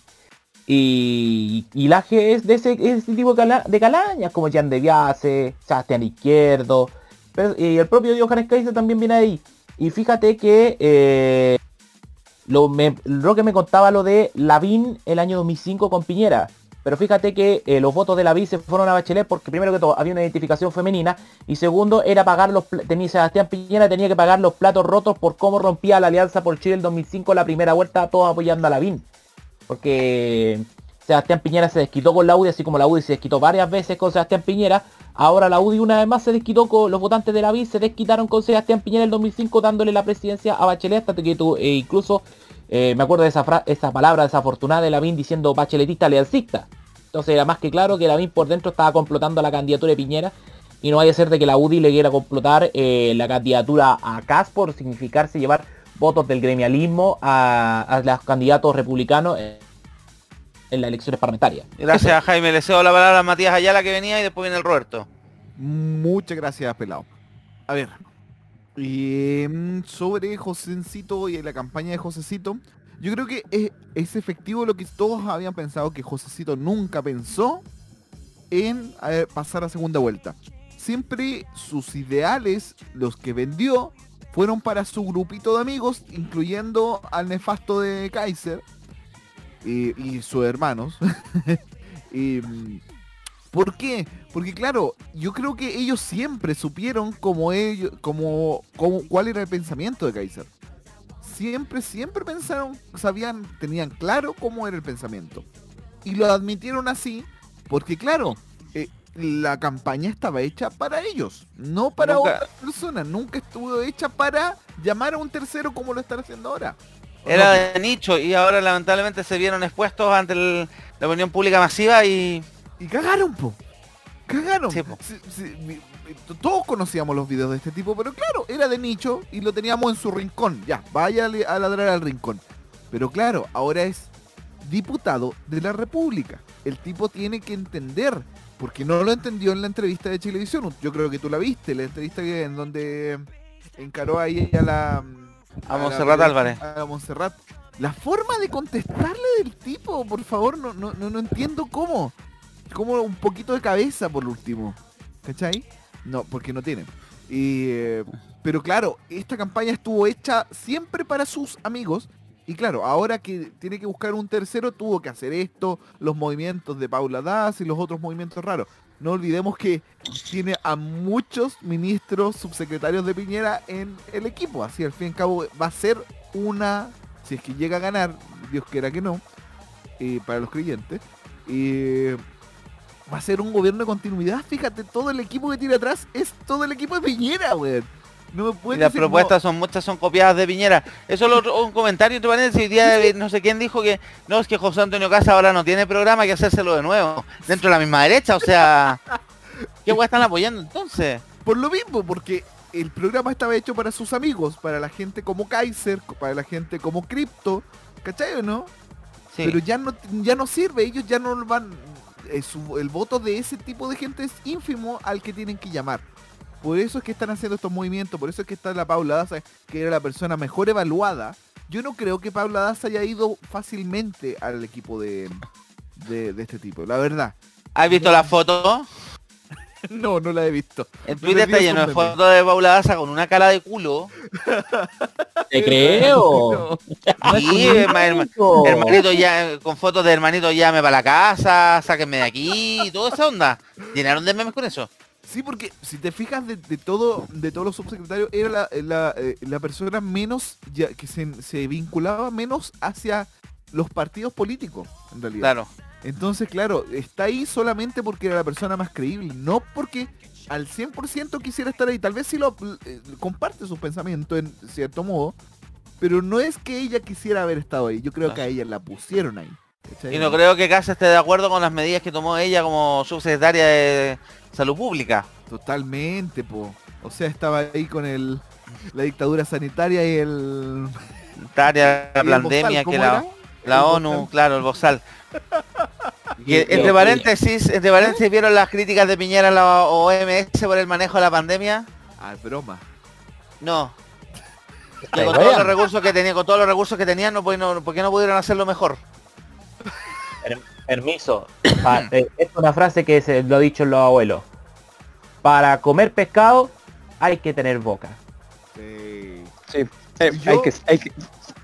Y, y la G es de ese, tipo de, cala- calañas, como Jan de Viase, Sebastián Izquierdo, y el propio Johannes Kaiser también viene ahí. Y fíjate que eh, me, lo que me contaba lo de Lavín el año 2005 con Piñera. Pero fíjate que eh, los votos de Lavín se fueron a Bachelet porque primero que todo había una identificación femenina y segundo era pagar los tenía Sebastián Piñera tenía que pagar los platos rotos por cómo rompía la alianza por Chile el 2005 la primera vuelta todos apoyando a Lavín. Porque Sebastián Piñera se desquitó con la UDI así como la UDI se desquitó varias veces con Sebastián Piñera. Ahora la UDI una vez más se desquitó con los votantes de la VIN, se desquitaron con Sebastián Piñera el 2005 dándole la presidencia a Bachelet hasta que tu, e incluso eh, me acuerdo de esa, palabra desafortunada de Lavín diciendo bacheletista lealcista. Entonces era más que claro que Lavín por dentro estaba complotando la candidatura de Piñera y no vaya a ser de que la UDI le quiera complotar eh, la candidatura a Cas por significarse llevar votos del gremialismo a, a los candidatos republicanos en, en las elecciones parlamentarias.
Gracias Jaime, le cedo la palabra a Matías Ayala que venía y después viene el Roberto.
Muchas gracias, pelado. A ver. Y, mm, sobre Josencito y la campaña de Josecito, yo creo que es, efectivo lo que todos habían pensado, que Josecito nunca pensó en eh, pasar a segunda vuelta. Siempre sus ideales, los que vendió, fueron para su grupito de amigos, incluyendo al nefasto de Kaiser y, y sus hermanos. Y, <laughs> mm, ¿Por qué? Porque claro, yo creo que ellos siempre supieron como ellos, como, como- cuál era el pensamiento de Kaiser. Siempre, siempre pensaron, sabían, tenían claro cómo era el pensamiento. Y lo admitieron así, porque claro, eh, la campaña estaba hecha para ellos, no para
Nunca-
otras personas. Nunca estuvo hecha para llamar a un tercero como lo están haciendo ahora. ¿O
Era
no?
de nicho y ahora lamentablemente se vieron expuestos ante el- la opinión pública masiva y...
Y cagaron, po. Cagaron. Sí, sí, todos conocíamos los videos de este tipo, pero claro, era de nicho y lo teníamos en su rincón. Ya, vaya a ladrar al rincón. Pero claro, ahora es diputado de la República. El tipo tiene que entender, porque no lo entendió en la entrevista de Televisión. Yo creo que tú la viste, la entrevista en donde encaró ahí a la...
A Montserrat Álvarez.
A Montserrat. La forma de contestarle del tipo, por favor, no, no, no, no entiendo cómo. Como un poquito de cabeza por último. ¿Cachai? No, porque no tienen. Y, eh, pero claro, esta campaña estuvo hecha siempre para sus amigos Y claro, ahora que tiene que buscar un tercero, tuvo que hacer esto, los movimientos de Paula Das y los otros movimientos raros. No olvidemos que tiene a muchos ministros, subsecretarios de Piñera en el equipo. Así al fin y al cabo va a ser una, si es que llega a ganar, Dios quiera que no, eh, para los creyentes, eh, va a ser un gobierno de continuidad. Fíjate, todo el equipo que tiene atrás es todo el equipo de Piñera, weón. No me
Y las
decir,
propuestas son muchas son copiadas de Piñera. Eso es lo un comentario día eh, no sé quién dijo que no es que José Antonio Casa ahora no tiene programa hay que hacérselo de nuevo dentro de la misma derecha, o sea, <laughs> ¿qué weá están apoyando entonces?
Por lo mismo, porque el programa estaba hecho para sus amigos, para la gente como Kaiser, para la gente como Crypto, ¿cachai o no?
Sí.
Pero ya no, ya no sirve, ellos ya no van... eh, el voto de ese tipo de gente es ínfimo al que tienen que llamar. Por eso es que están haciendo estos movimientos, por eso es que está la Paula Daza, que era la persona mejor evaluada. Yo no creo que Paula Daza haya ido fácilmente al equipo de, de, de este tipo, la verdad.
¿Has visto la foto? <laughs>
No, no la he visto.
En Twitter está lleno de fotos de Paula Daza con una cara de culo.
Te creo. <laughs>
Sí, herma- herma- hermanito ya, con fotos de hermanito llame para la casa, sáquenme de aquí, y toda esa onda. Llenaron de memes con eso.
Sí, porque si te fijas de, de todo, de todos los subsecretarios, era la, la, eh, la persona menos, ya, que se, se vinculaba menos hacia los partidos políticos, en realidad.
Claro.
Entonces, claro, está ahí solamente porque era la persona más creíble, no porque al 100% quisiera estar ahí. Tal vez sí lo eh, comparte sus pensamientos en cierto modo, pero no es que ella quisiera haber estado ahí. Yo creo que a ella la pusieron ahí. ¿cachai?
Y no creo que Casa esté de acuerdo con las medidas que tomó ella como subsecretaria de Salud Pública.
Totalmente, po. O sea, estaba ahí con el la dictadura sanitaria y el
Sanitaria, la <laughs>
¿Y el
pandemia, que la, la ONU, claro, el Bozal. <laughs>
Y-
entre paréntesis, entre paréntesis, ¿vieron las críticas de Piñera a la OMS por el manejo de la pandemia?
Ah, broma.
No. Con
bien.
todos los recursos que tenía, con todos los recursos que tenían, no, pudieron- ¿por qué no pudieron hacerlo mejor?
Per- permiso. <coughs> Eh, es una frase que se lo ha dicho los abuelos. Para comer pescado hay que tener boca.
Sí.
Sí. Eh,
Yo-
hay que, hay que...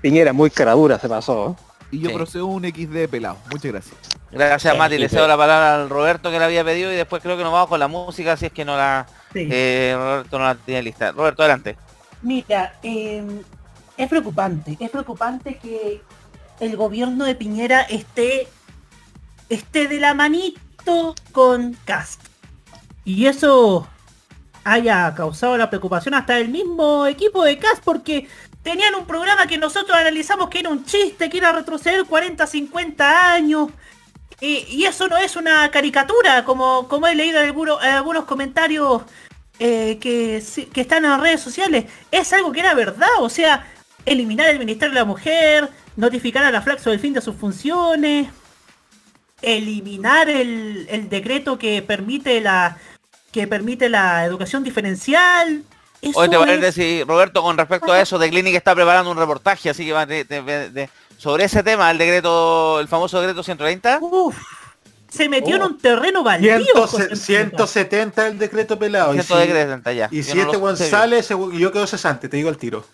Piñera muy caradura se pasó. ¿eh?
Y yo
Sí.
procedo un XD pelado. Muchas gracias.
Gracias
Sí,
Mati, le cedo la palabra al Roberto que le había pedido y después creo que nos vamos con la música si es que no la
Sí.
eh, Roberto no la tiene lista. Roberto, adelante.
Mira, eh, es preocupante, es preocupante que el gobierno de Piñera esté, esté de la manito con Cast. Y eso haya causado la preocupación hasta el mismo equipo de Cast porque tenían un programa que nosotros analizamos que era un chiste, que era retroceder 40, 50 años. Y, eso no es una caricatura, como, como he leído en algunos, en algunos comentarios eh, que, están en las redes sociales. Es algo que era verdad, o sea, eliminar el Ministerio de la Mujer, notificar a la Flaxo del fin de sus funciones, eliminar el, el decreto que permite la que permite la educación diferencial. Eso
Oye, te
es-
paréntesis, Roberto, con respecto a eso, de Clinic está preparando un reportaje, así que va de- de- de- sobre ese tema, el decreto, el famoso decreto 130.
Uf, se metió en
Oh.
un terreno baldío. José Antonio.
170 el decreto pelado. Y, si,
130 ya.
y
Yo
si
no
este segu- yo quedo cesante, te digo al tiro.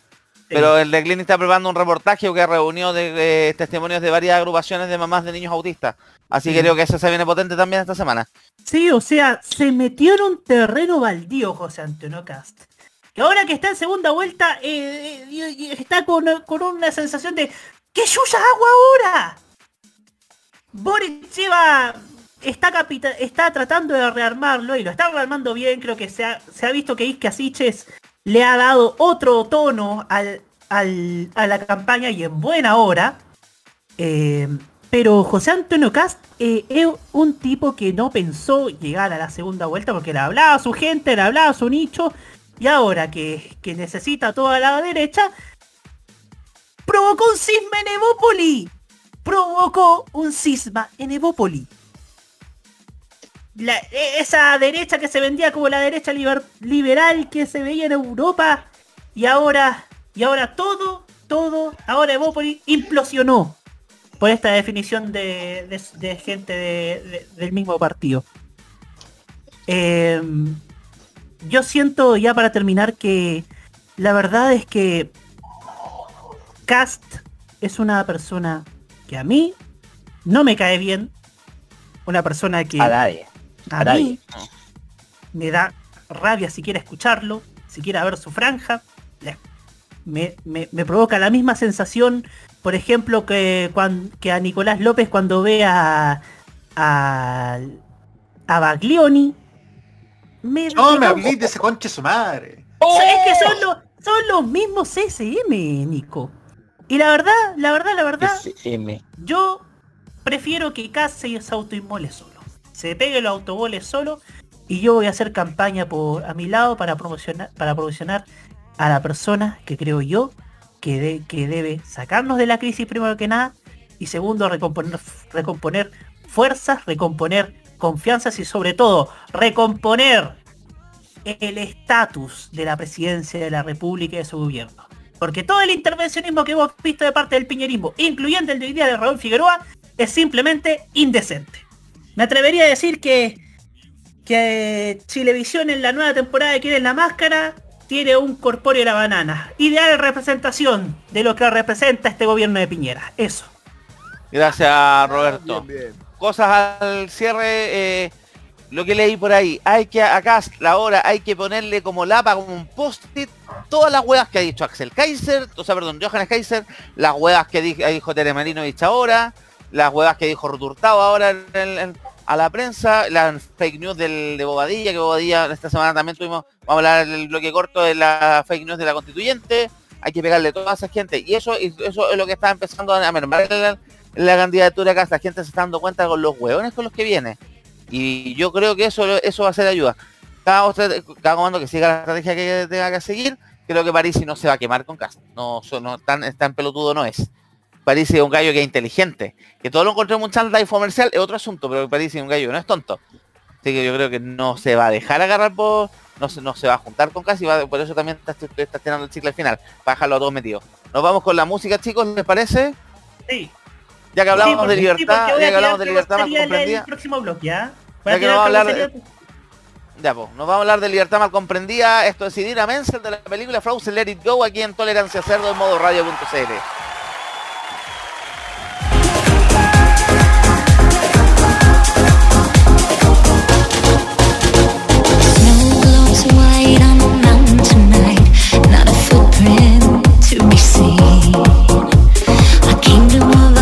Pero el de Clinic está preparando un reportaje que reunió de, de testimonios de varias agrupaciones de mamás de niños autistas. Así que creo que eso se viene potente también esta semana.
Sí, o sea, se metió en un terreno baldío José Antonio Cast. Que ahora que está en segunda vuelta, eh, eh, está con, con una sensación de ¿Qué yuya hago ahora? Boric lleva. Está, está tratando de rearmarlo y lo está rearmando bien. Creo que se ha, se ha visto que Isque Asiches le ha dado otro tono al, al- a la campaña y en buena hora. Eh, pero José Antonio Cast es un tipo que no pensó llegar a la segunda vuelta porque le hablaba a su gente, le hablaba a su nicho. Y ahora que, que necesita toda la derecha, provocó un cisma en Evópoli. Provocó un cisma en Evópoli. E- esa derecha que se vendía como la derecha liber- liberal que se veía en Europa. Y ahora, y ahora todo, todo, ahora Evópoli implosionó por esta definición de, gente de- de- del mismo partido. Em, yo siento ya para terminar que la verdad es que Cast es una persona que a mí no me cae bien. Una persona que
A nadie.
a
A nadie.
mí me da rabia siquiera escucharlo, siquiera ver su franja. Me, me- me provoca la misma sensación, por ejemplo, que, a Nicolás López cuando ve a, a, a Baglioni. Me,
No me hablé de ese conche su madre.
o sea, es que son los, son los mismos CSM, Nico. Y la verdad, la verdad, la verdad,
M.
yo prefiero que se se autoinmole solo. Se pegue los autogoles solo y yo voy a hacer campaña por a mi lado para promocionar, para promocionar a la persona que creo yo que, de- que debe sacarnos de la crisis primero que nada y segundo recomponer, recomponer fuerzas, recomponer confianzas y sobre todo recomponer el estatus de la presidencia de la República y de su gobierno. Porque todo el intervencionismo que hemos visto de parte del piñerismo, incluyendo el de hoy día de Raúl Figueroa, es simplemente indecente. Me atrevería a decir que, que Chilevisión en la nueva temporada de Quién es la Máscara tiene un corpóreo de la banana. Ideal representación de lo que representa este gobierno de Piñera. Eso.
Gracias, Roberto.
Bien, bien.
Cosas al cierre, eh, lo que leí por ahí. Hay que, acá, la hora, hay que ponerle como lapa, como un post-it, todas las huevas que ha dicho Axel Kaiser, o sea, perdón, Johannes Kaiser, las huevas que di- dijo Tere Marinovich ahora, las huevas que dijo Ruth Hurtado ahora a la prensa, las fake news del, de Bobadilla, que Bobadilla esta semana también tuvimos, vamos a hablar del bloque corto de la fake news de la constituyente, hay que pegarle a toda esa gente, y eso, eso es lo que está empezando a mermar la, candidatura acá, la gente se está dando cuenta con los hueones con los que viene, y yo creo que eso, eso va a ser ayuda. Cada, otra- cada comando que siga la estrategia que tenga que seguir, creo que París no se va a quemar con Cast. No, no tan, tan pelotudo no es. París es un gallo que es inteligente. Que todo lo encontremos un chantage comercial es otro asunto, pero París es un gallo no es tonto. Así que yo creo que no se va a dejar agarrar por. No se, no se va a juntar con Cast y va- por eso también está, está tirando el chicle al final. Dejarlo a todos metidos. Nos vamos con la música, chicos, ¿les parece?
Sí.
Ya que
Sí, porque-
de libertad, ya que hablamos de libertad
el
comprendida.
próximo bloque, ¿ya? Voy
Ya
a
que
tirar
no vamos a hablar de-
carrocería-
Ya, pues, nos vamos a hablar de libertad mal comprendida. Esto es Idina Menzel de la película Frozen Let It Go aquí en Tolerancia Cerdo en modo radio.cl.
Kingdom of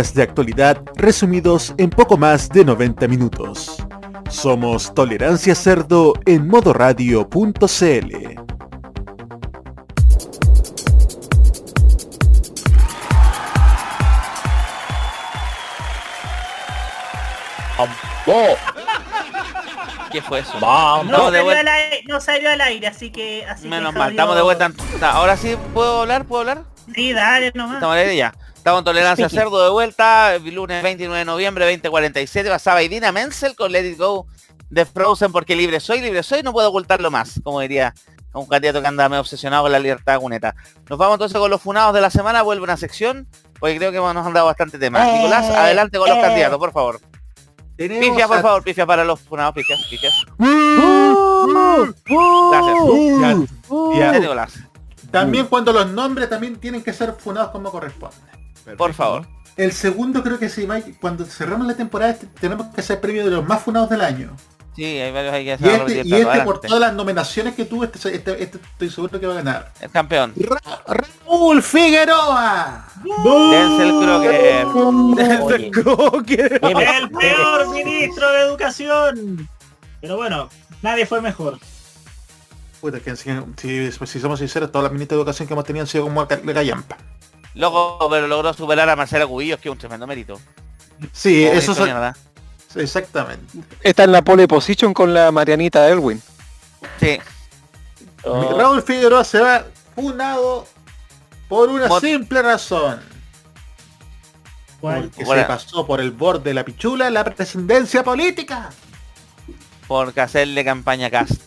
De actualidad resumidos en poco más de 90 minutos. Somos Tolerancia Cerdo en modoradio.cl.
¿Qué fue eso?
No,
de
salió
vuelta.
al aire, no salió al aire, así que... Así
Menos
que
mal, estamos de vuelta. Ahora sí puedo hablar, ¿puedo hablar?
Sí, dale nomás.
Estamos al aire ya. Estamos en Tolerancia
Speaking.
Cerdo de vuelta, el lunes 29 de noviembre 2047. Pasaba Idina Menzel con Let It Go de Frozen porque libre soy, libre soy, no puedo ocultarlo más, como diría un candidato que anda medio obsesionado con la libertad cuneta. Nos vamos entonces con los funados de la semana, vuelve una sección, porque creo que nos han dado bastante tema.
Eh,
Nicolás, adelante con los
eh.
candidatos, por favor. Pifia, por
a-
favor, pifia para los funados, pifia, pifia.
Ya, ya.
Ya, Nicolás.
También cuando los nombres también tienen que ser funados como corresponde.
Por favor.
El segundo creo que sí, Mike, cuando cerramos la temporada este, tenemos que hacer premio de los más funados del año.
Sí, hay varios ahí que se
Y este, y este por todas las nominaciones que tuvo, este, este, este estoy seguro que va a ganar.
El campeón.
Raúl Figueroa.
Denzel Crocker.
Denzel Crocker. El peor ministro de educación. Pero bueno, nadie fue mejor.
Puta, que si, si- si somos sinceros, todas las ministras de educación que hemos tenido han sido como de gallampa.
Loco, pero logró superar a Marcela Cubillos, que es un tremendo mérito.
Sí, eso son-
mierda.
Exactamente.
Está en la pole position con la Marianita Elwin.
Sí.
Raúl Figueroa se va funado por una
Mot-
simple razón.
¿Cuál?
Porque
¿Cuál
se pasó por el borde de la pichula la presidencia política.
Por hacerle campaña a Cast.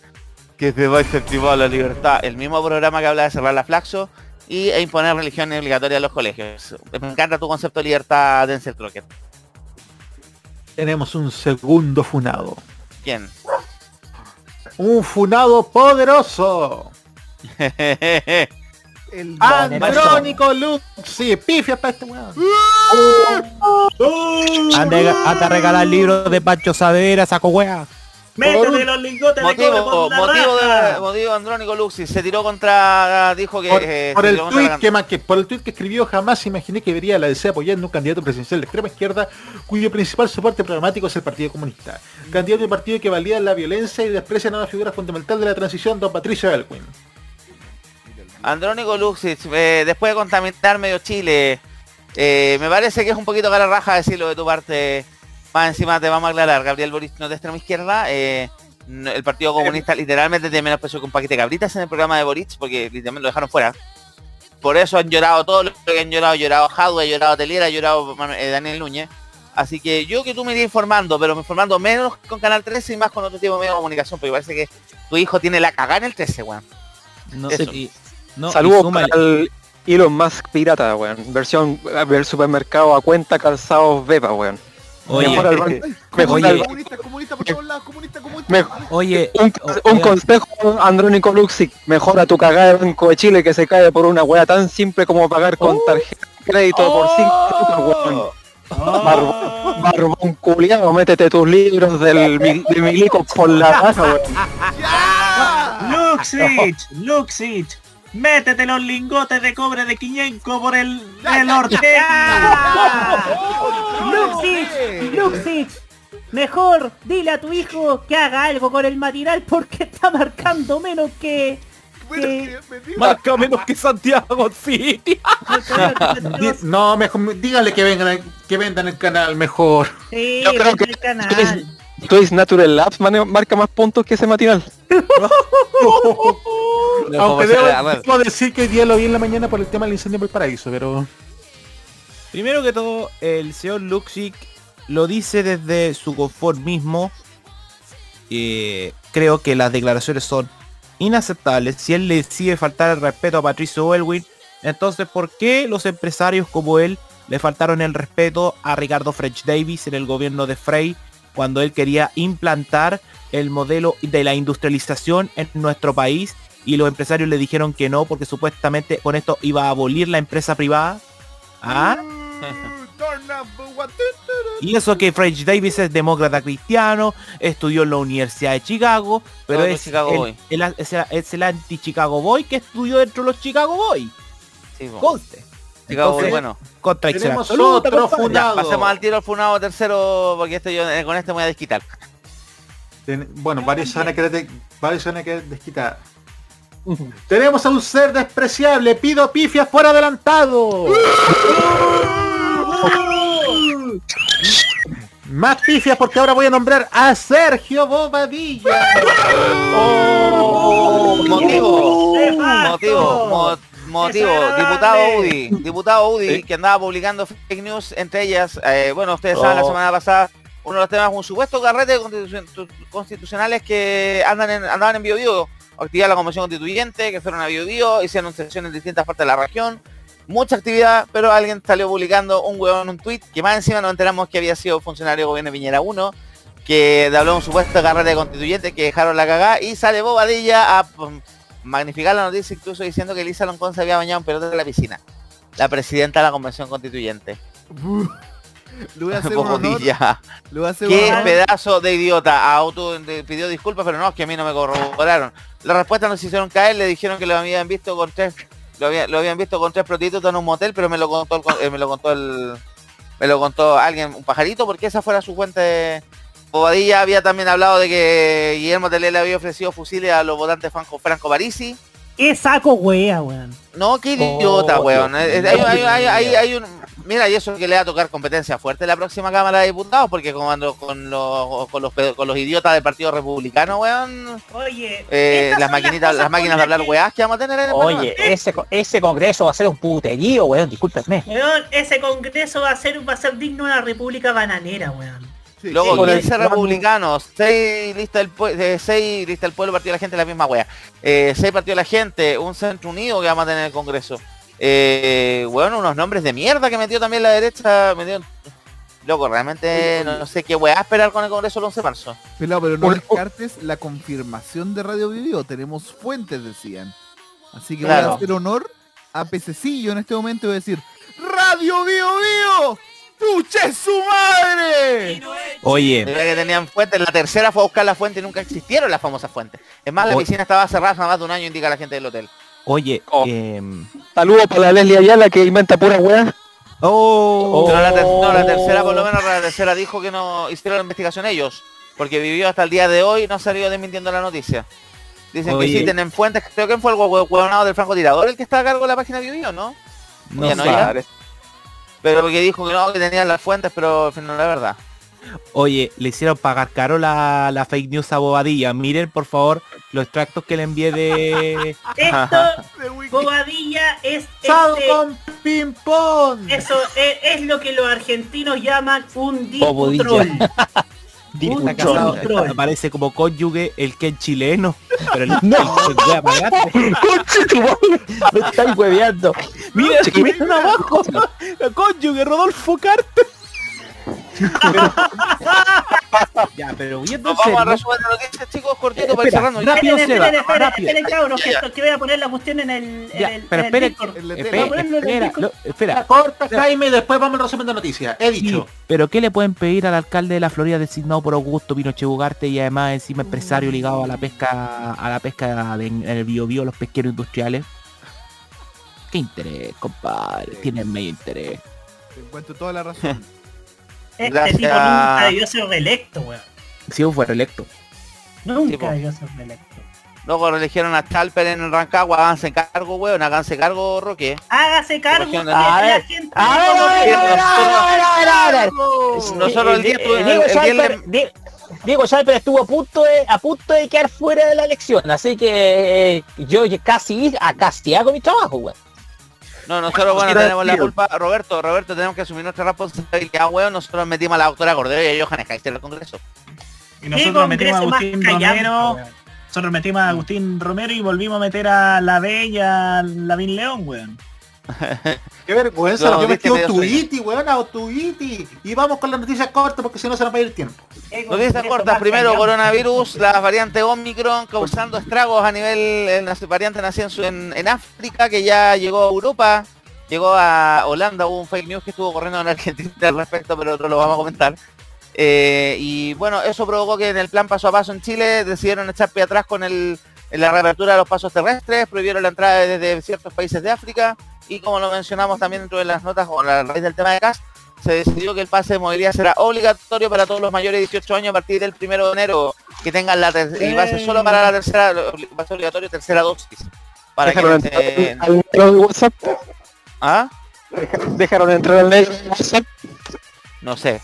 Que se va a incentivar la libertad. El mismo programa que habla de cerrar la Flaxo y e imponer religión obligatoria en los colegios. Me encanta tu concepto de libertad, Denzel Crocker.
Tenemos un segundo funado.
¿Quién?
Un funado poderoso. <laughs>
El
Andrónico Luxi. Pifia para este weón.
Ande, anda a regalar libros de Pancho Savera, saco wea.
Métete los lingotes de cobre
Motivo,
por la
motivo,
raja.
de, motivo Andrónico Luxi. Se tiró contra... Dijo que...
Por,
eh,
por el
la
tweet que, ma- que- por el tweet que escribió jamás imaginé que vería la DC apoyando un candidato presidencial de extrema izquierda cuyo principal soporte programático es el Partido Comunista. Candidato de partido que valida la violencia y desprecia a una figura fundamental de la transición, don Patricio Elwin.
Andrónico Luxich, eh, después de contaminar medio Chile, eh, me parece que es un poquito cara raja decirlo de tu parte. Más encima te vamos a aclarar, Gabriel Boric no es de extrema izquierda. eh, no- el Partido Comunista literalmente tiene menos peso que un paquete de cabritas en el programa de Boric, porque literalmente lo dejaron fuera. Por eso han llorado todos los que han llorado, llorado Jadwe, ha llorado Teliera, ha llorado eh, Daniel Núñez. Así que yo que tú me irías informando, pero me informando menos con Canal 13 y más con otro tipo de medio de comunicación, porque parece que tu hijo tiene la cagada en el 13, weón.
No,
Eso.
y- no,
Saludos el Elon Musk pirata, weón. Versión ver supermercado a cuenta calzados Beba, weón.
Oye,
Mejora el ban- mejora
oye,
el ban-
Comunista, comunista por todos lados, comunista, comunista.
Mejor-
oye,
un, un consejo Andrónico Luxic, mejora tu cagada de Banco de Chile que se cae por una weá tan simple como pagar con tarjeta de crédito por 5 lucas, weón. Barbón, barbón culiado, métete tus libros del, mi- de Milico por la raja, weón. <laughs>
Luxich, Luxich, métete los lingotes de cobre de Quiñenco por el, el Ortega.
Luxich, Luxich, mejor dile a tu hijo que haga algo con el matinal porque está marcando menos que... que-
marca menos que Santiago <laughs> City. <laughs>
No, mejor dígale que vengan que vendan el canal mejor.
Sí,
Yo creo que
al canal.
Twist, Twist Natural Labs marca más puntos que ese matinal. <laughs>
Aunque
Como se
debo, debo decir que hoy día lo vi en la mañana por el tema del incendio en el paraíso, pero
Primero que todo, el señor Luxic lo dice desde su confort mismo. Eh, creo que las declaraciones son inaceptables. Si él le decide faltar el respeto a Patricio Elwin, entonces ¿por qué los empresarios como él le faltaron el respeto a Ricardo French Davis en el gobierno de Frey cuando él quería implantar el modelo de la industrialización en nuestro país y los empresarios le dijeron que no porque supuestamente con esto iba a abolir la empresa privada? ¿Ah? Y eso que French Davis es demócrata cristiano, estudió en la Universidad de Chicago, pero es
Chicago
el, el- es el- es el anti-Chicago Boy que estudió dentro de los Chicago Boys.
Sí.
Conste.
Chicago
Entonces,
bueno.
Contradicción
Tenemos otro funado.
Pasemos al tiro al funado tercero, porque este yo eh, con este me voy a desquitar.
Ten- Bueno, varios van a querer, de- varios se van a querer desquitar. Tenemos a un ser despreciable, pido pifias por adelantado. Más pifias porque ahora voy a nombrar a Sergio Bobadilla.
Motivo,
¡Nefasto!
motivo, mo- motivo, diputado UDI, diputado UDI que andaba publicando fake news, entre ellas, eh, bueno, ustedes saben, la
Oh.
semana pasada, uno de los temas, un supuesto carrete constitu- constitucionales que andan en, andaban en Bio Bio, actividad de la Convención Constituyente, que fueron a Bio Bio, hicieron sesiones en distintas partes de la región, mucha actividad, pero alguien salió publicando un huevón, un tweet, que más encima nos enteramos que había sido funcionario gobierno de Piñera 1, que habló de un supuesto carrete constituyente que dejaron la cagada y sale Bobadilla a mm, magnificar la noticia incluso diciendo que Elisa Loncón se había bañado en pelota en la piscina. La presidenta de la convención constituyente. <laughs>
Le voy a hacer un honor.
Bobadilla.
Le voy a hacer
Qué pedazo de idiota. Auto de- pidió disculpas, pero no, es que a mí no me corroboraron. La respuesta nos hicieron caer, le dijeron que lo habían visto con tres, lo, había- lo habían visto con tres prostitutas en un motel, pero me lo contó el, eh, me lo contó el, me lo contó alguien, un pajarito, porque esa fuera su fuente. Bobadilla había también hablado de que Guillermo Telé le había ofrecido fusiles a los votantes Franco, Franco Parisi.
¡Qué saco wea, weón!
No, qué idiota,
Oh,
weón. Hay, hay- hay- hay- hay un... Mira, y eso que le va a tocar competencia fuerte en la próxima Cámara de Diputados, porque cuando con los, con los, con los idiotas del Partido Republicano, weón,
Oye,
eh, las maquinitas, las máquinas de hablar
que-
weás que vamos a tener en el
Oye, ese, ese congreso va a ser un puterío, weón, discúlpenme.
Weón, ese congreso va a ser va a ser digno de una república bananera, weón.
Luego,
Con el
15 republicanos, 6 listas del pueblo, 6 listas del pueblo, partido de la gente, la misma wea. Eh, 6 partidos de la gente, un centro unido que vamos a tener en el Congreso. Eh, bueno, unos nombres de mierda que metió también la derecha. Metió... Loco, realmente no, no sé qué wea esperar con el Congreso el 11 de marzo.
Pelado, pero no descartes la confirmación de Radio Vivió. Tenemos fuentes, decían. Así que
Claro.
voy a hacer honor a Pececillo en este momento y voy a decir ¡Radio Bio Bio! ¡Puche su madre!
Oye,
Debería que tenían fuentes, la tercera fue a buscar la fuente y nunca existieron las famosas fuentes. Es más, la
Oye.
piscina estaba cerrada hace más de un año, indica la gente del hotel.
oye,
Oh.
em,
Saludos para la Leslie Ayala que inventa pura weá.
oh,
Pero la, no, la tercera, por lo menos la tercera dijo que no hicieron la investigación ellos, porque vivió hasta el día de hoy, no salió desmintiendo la noticia. Dicen
Oye.
que sí, tienen fuentes, creo que fue el hue- huevonado del francotirador el que está a cargo de la página Vivió, ¿no?
no
Ya no, ya. Pero porque dijo que no, que tenían las fuentes, pero al final no es verdad.
Oye, le hicieron pagar caro la, la fake news a Bobadilla. Miren, por favor, los extractos que le envié de... <laughs>
Esto, Bobadilla, es
¡Chao
este-
con ping pong!
eso es, es lo que los argentinos llaman un diputrol. <laughs>
Está
Un
casado,
troll.
aparece como cónyuge el que es chileno. Pero <laughs> no, voy a pagarte. Me estáis hueveando. Mira, miren abajo. <laughs> Cónyuge Rodolfo Carter. <laughs> ya, pero
Nos vamos a
serio,
resolver la noticia, chicos, cortito para ir
espera,
cerrando.
rápido,
Esperen,
Seba,
esperen, esperen, esperen, cabros, que, que voy a poner la cuestión en el, en
Ya,
el,
pero
en el
espere,
Discord.
espera, espera, lo- espera.
Corta, Jaime, y después vamos al resumen de noticias. He dicho.
Sí, pero ¿qué le pueden pedir al alcalde de la Florida designado por Augusto Pinochet Ugarte y además encima empresario ligado a la pesca a la pesca de- en el biobío, los pesqueros industriales? ¿Qué interés, compadre? Tienen medio interés.
Te encuentro toda la razón. <laughs>
Este
Gracias.
tipo nunca debió ser reelecto, weón.
Si fue reelecto.
Nunca
Sí,
debió ser reelecto.
Luego eligieron a Chalper en el Rancagua, háganse cargo, weón, háganse cargo, Roque.
Hágase cargo la
A ver,
gente.
a ver,
como
a ver,
que-
a ver, a ver, a ver, a ver.
Nosotros el día
Eh, Diego Schalper estuvo a punto de a punto de quedar fuera de la elección, así que eh, yo casi a casi hago mi trabajo, güey.
No, nosotros, bueno, tenemos la culpa. Roberto, Roberto, tenemos que asumir nuestra responsabilidad, weón. Nosotros metimos a la doctora Cordero y a Johannes Kaiser al Congreso.
Y nosotros metimos a Agustín Romero. Nosotros metimos a Agustín Romero y volvimos a meter a la Bella, Lavín León, weón. <laughs>
Qué vergüenza,
No,
yo metí Otuiti, weón, Otuiti. Y vamos con las noticias cortas porque si no se nos va a ir el tiempo.
Noticias cortas. Primero, coronavirus, la variante Omicron causando estragos a nivel. en La variante nació en, su- en, en África, que ya llegó a Europa, llegó a Holanda. Hubo un fake news que estuvo corriendo en Argentina al respecto, pero otro lo vamos a comentar. Eh, y bueno, eso provocó que en el plan paso a paso en Chile decidieron echar pie atrás con el, en la reapertura de los pasos terrestres, prohibieron la entrada desde ciertos países de África Y como lo mencionamos también dentro de las notas o a raíz del tema de CAS, se decidió que el pase de movilidad será obligatorio para todos los mayores de 18 años a partir del primero de enero que tengan la ter- y va a ser solo para la tercera, va a ser obligatorio tercera dosis. Para
Dejaron
que
entrar
eh,
al negro de WhatsApp.
¿Ah?
Dejaron entrar al negro de WhatsApp.
No sé.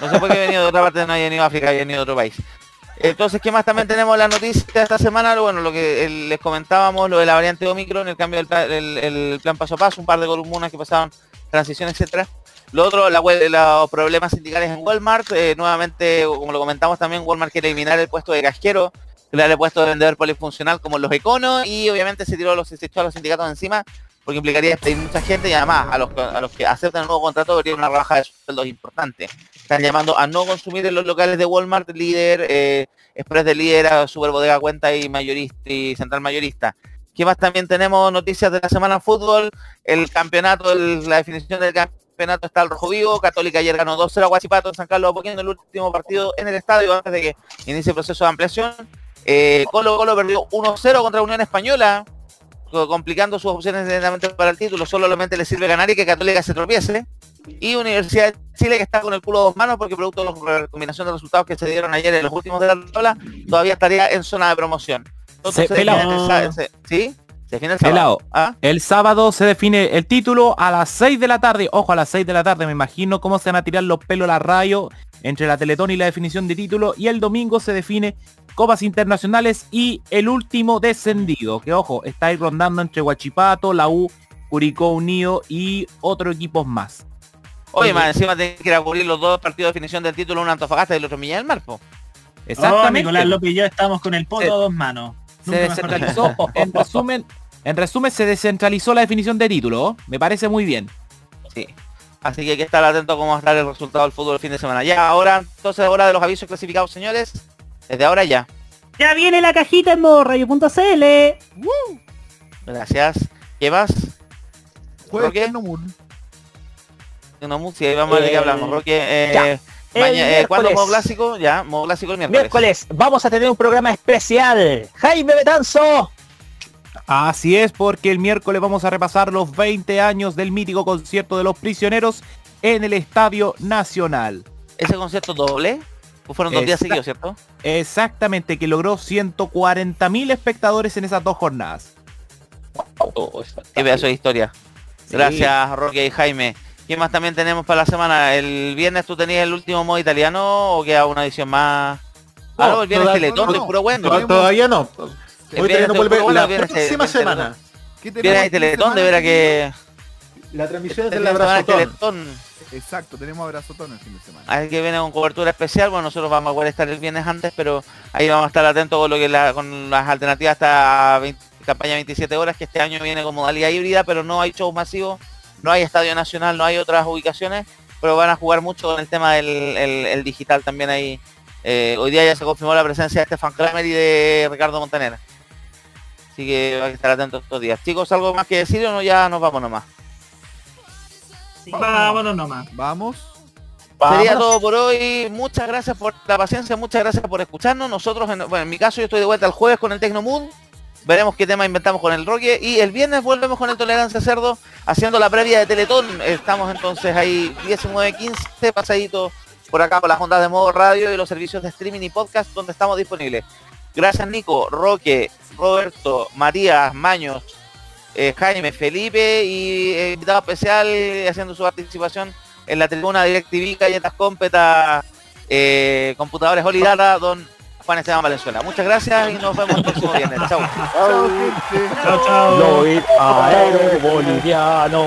No sé por qué he venido de otra parte, no he venido a África, he venido de otro país. Entonces, ¿qué más también tenemos en la noticia de esta semana? Bueno, lo que les comentábamos, lo de la variante Omicron, el cambio del plan, paso a paso, un par de columnas que pasaban, transición, etcétera. Lo otro, los problemas sindicales en Walmart, eh, nuevamente, como lo comentamos también, Walmart quiere eliminar el puesto de casquero, crear el puesto de vendedor polifuncional como los econos y obviamente se tiró los, a los sindicatos encima porque implicaría despedir mucha gente y además a los, que- aceptan el nuevo contrato habría una rebaja de sueldos importante. Están llamando a no consumir en los locales de Walmart, líder, eh, Express de líder, Super Bodega Cuenta y mayorista y Central Mayorista. ¿Qué más también tenemos noticias de la semana fútbol? El campeonato, la definición del campeonato está al rojo vivo. Católica ayer ganó 2-0 a Guachipato en San Carlos Apoquindo el último partido en el estadio antes de que inicie el proceso de ampliación. Eh, Colo Colo perdió 1-0 contra Unión Española, complicando sus opciones para el título. Solamente le sirve ganar y que Católica se tropiece. Y Universidad de Chile que está con el culo a dos manos porque producto de la combinación de resultados que se dieron ayer en los últimos de la tabla, todavía estaría en zona de promoción.
Se-
se
pelado.
el se- ¿Sí? Se define el sábado. ¿Ah?
El sábado se define el título a las 6 de la tarde. Ojo, a las 6 de la tarde. Me imagino cómo se van a tirar los pelos a la radio entre la Teletón y la definición de título. Y el domingo se define copas internacionales y el último descendido. Que ojo, está ahí rondando entre Huachipato, la U, Curicó Unido y otros equipos más.
Oye, más encima tiene que ir a cubrir los dos partidos de definición del título, uno Antofagasta y el otro Viña del Mar, po.
Oh, Nicolás López y yo estamos con el poto
Se-
a dos manos.
Se
Nunca
descentralizó. en resumen, en resumen, se descentralizó la definición de título. Me parece muy bien.
Sí. Así que hay que estar atento a cómo va a estar el resultado del fútbol el fin de semana. Ya, ahora, entonces, hora de los avisos clasificados, señores. Desde ahora ya.
Ya viene la cajita en modo radio.cl.
Gracias. ¿Qué más?
Jueves
Roque.
Tecnomoon.
No, sí, ahí vamos a ver qué
Eh,
hablamos. Roque, eh, eh, ¿cuándo modo clásico? Ya, modo clásico el miércoles.
Miércoles vamos a tener un programa especial. Jaime Betanzo.
Así es, porque el miércoles vamos a repasar los 20 años del mítico concierto de los prisioneros en el Estadio Nacional.
¿Ese concierto doble? Pues fueron dos días seguidos, ¿cierto?
Exactamente, que logró 140.000 espectadores en esas dos jornadas.
Qué pedazo de historia.
Sí.
Gracias, Roque y Jaime. ¿Qué más también tenemos para la semana? ¿El viernes tú tenías el último modo italiano o queda una edición más? Ah, no, el viernes Teletón,
no,
puro bueno.
to- Todavía no.
El
Hoy
viernes
no vuelve
bueno,
la próxima
el-
semana.
¿Qué
Viernes Teletón, de veras que...
La transmisión es
hay
abrazotón.
Teletón.
Exacto, tenemos abrazotón el fin de semana.
Así que viene con cobertura especial, bueno nosotros vamos a poder estar el viernes antes, pero ahí vamos a estar atentos con lo que la- con las alternativas hasta 20 campaña 27 horas, que este año viene con modalidad híbrida, pero no hay shows masivos, no hay estadio nacional, no hay otras ubicaciones, pero van a jugar mucho con el tema del el- el digital también ahí. Eh, hoy día ya se confirmó la presencia de Stefan Kramer y de Ricardo Montaner. Así que hay que estar atentos estos días. Chicos, ¿algo más que decir o no? Ya nos vamos nomás.
Vámonos nomás.
Vamos.
Sería todo por hoy. Muchas gracias por la paciencia, muchas gracias por escucharnos. Nosotros, en, bueno, en mi caso, yo estoy de vuelta el jueves con el Tecnomood. Veremos qué tema inventamos con el Roque. Y el viernes volvemos con el Tolerancia Cerdo, haciendo la previa de Teletón. Estamos entonces ahí 19.15 pasaditos por acá por las ondas de modo radio y los servicios de streaming y podcast donde estamos disponibles. Gracias Nico, Roque, Roberto, Matías, Maños, eh, Jaime, Felipe y eh, invitado especial haciendo su participación en la tribuna DirecTV, Galletas Cómpeta, eh, Computadores Olidata, don Juan Esteban Valenzuela. Muchas gracias y nos vemos el próximo viernes. Chau.
Chao, chao.
Lloyd aero boliviano.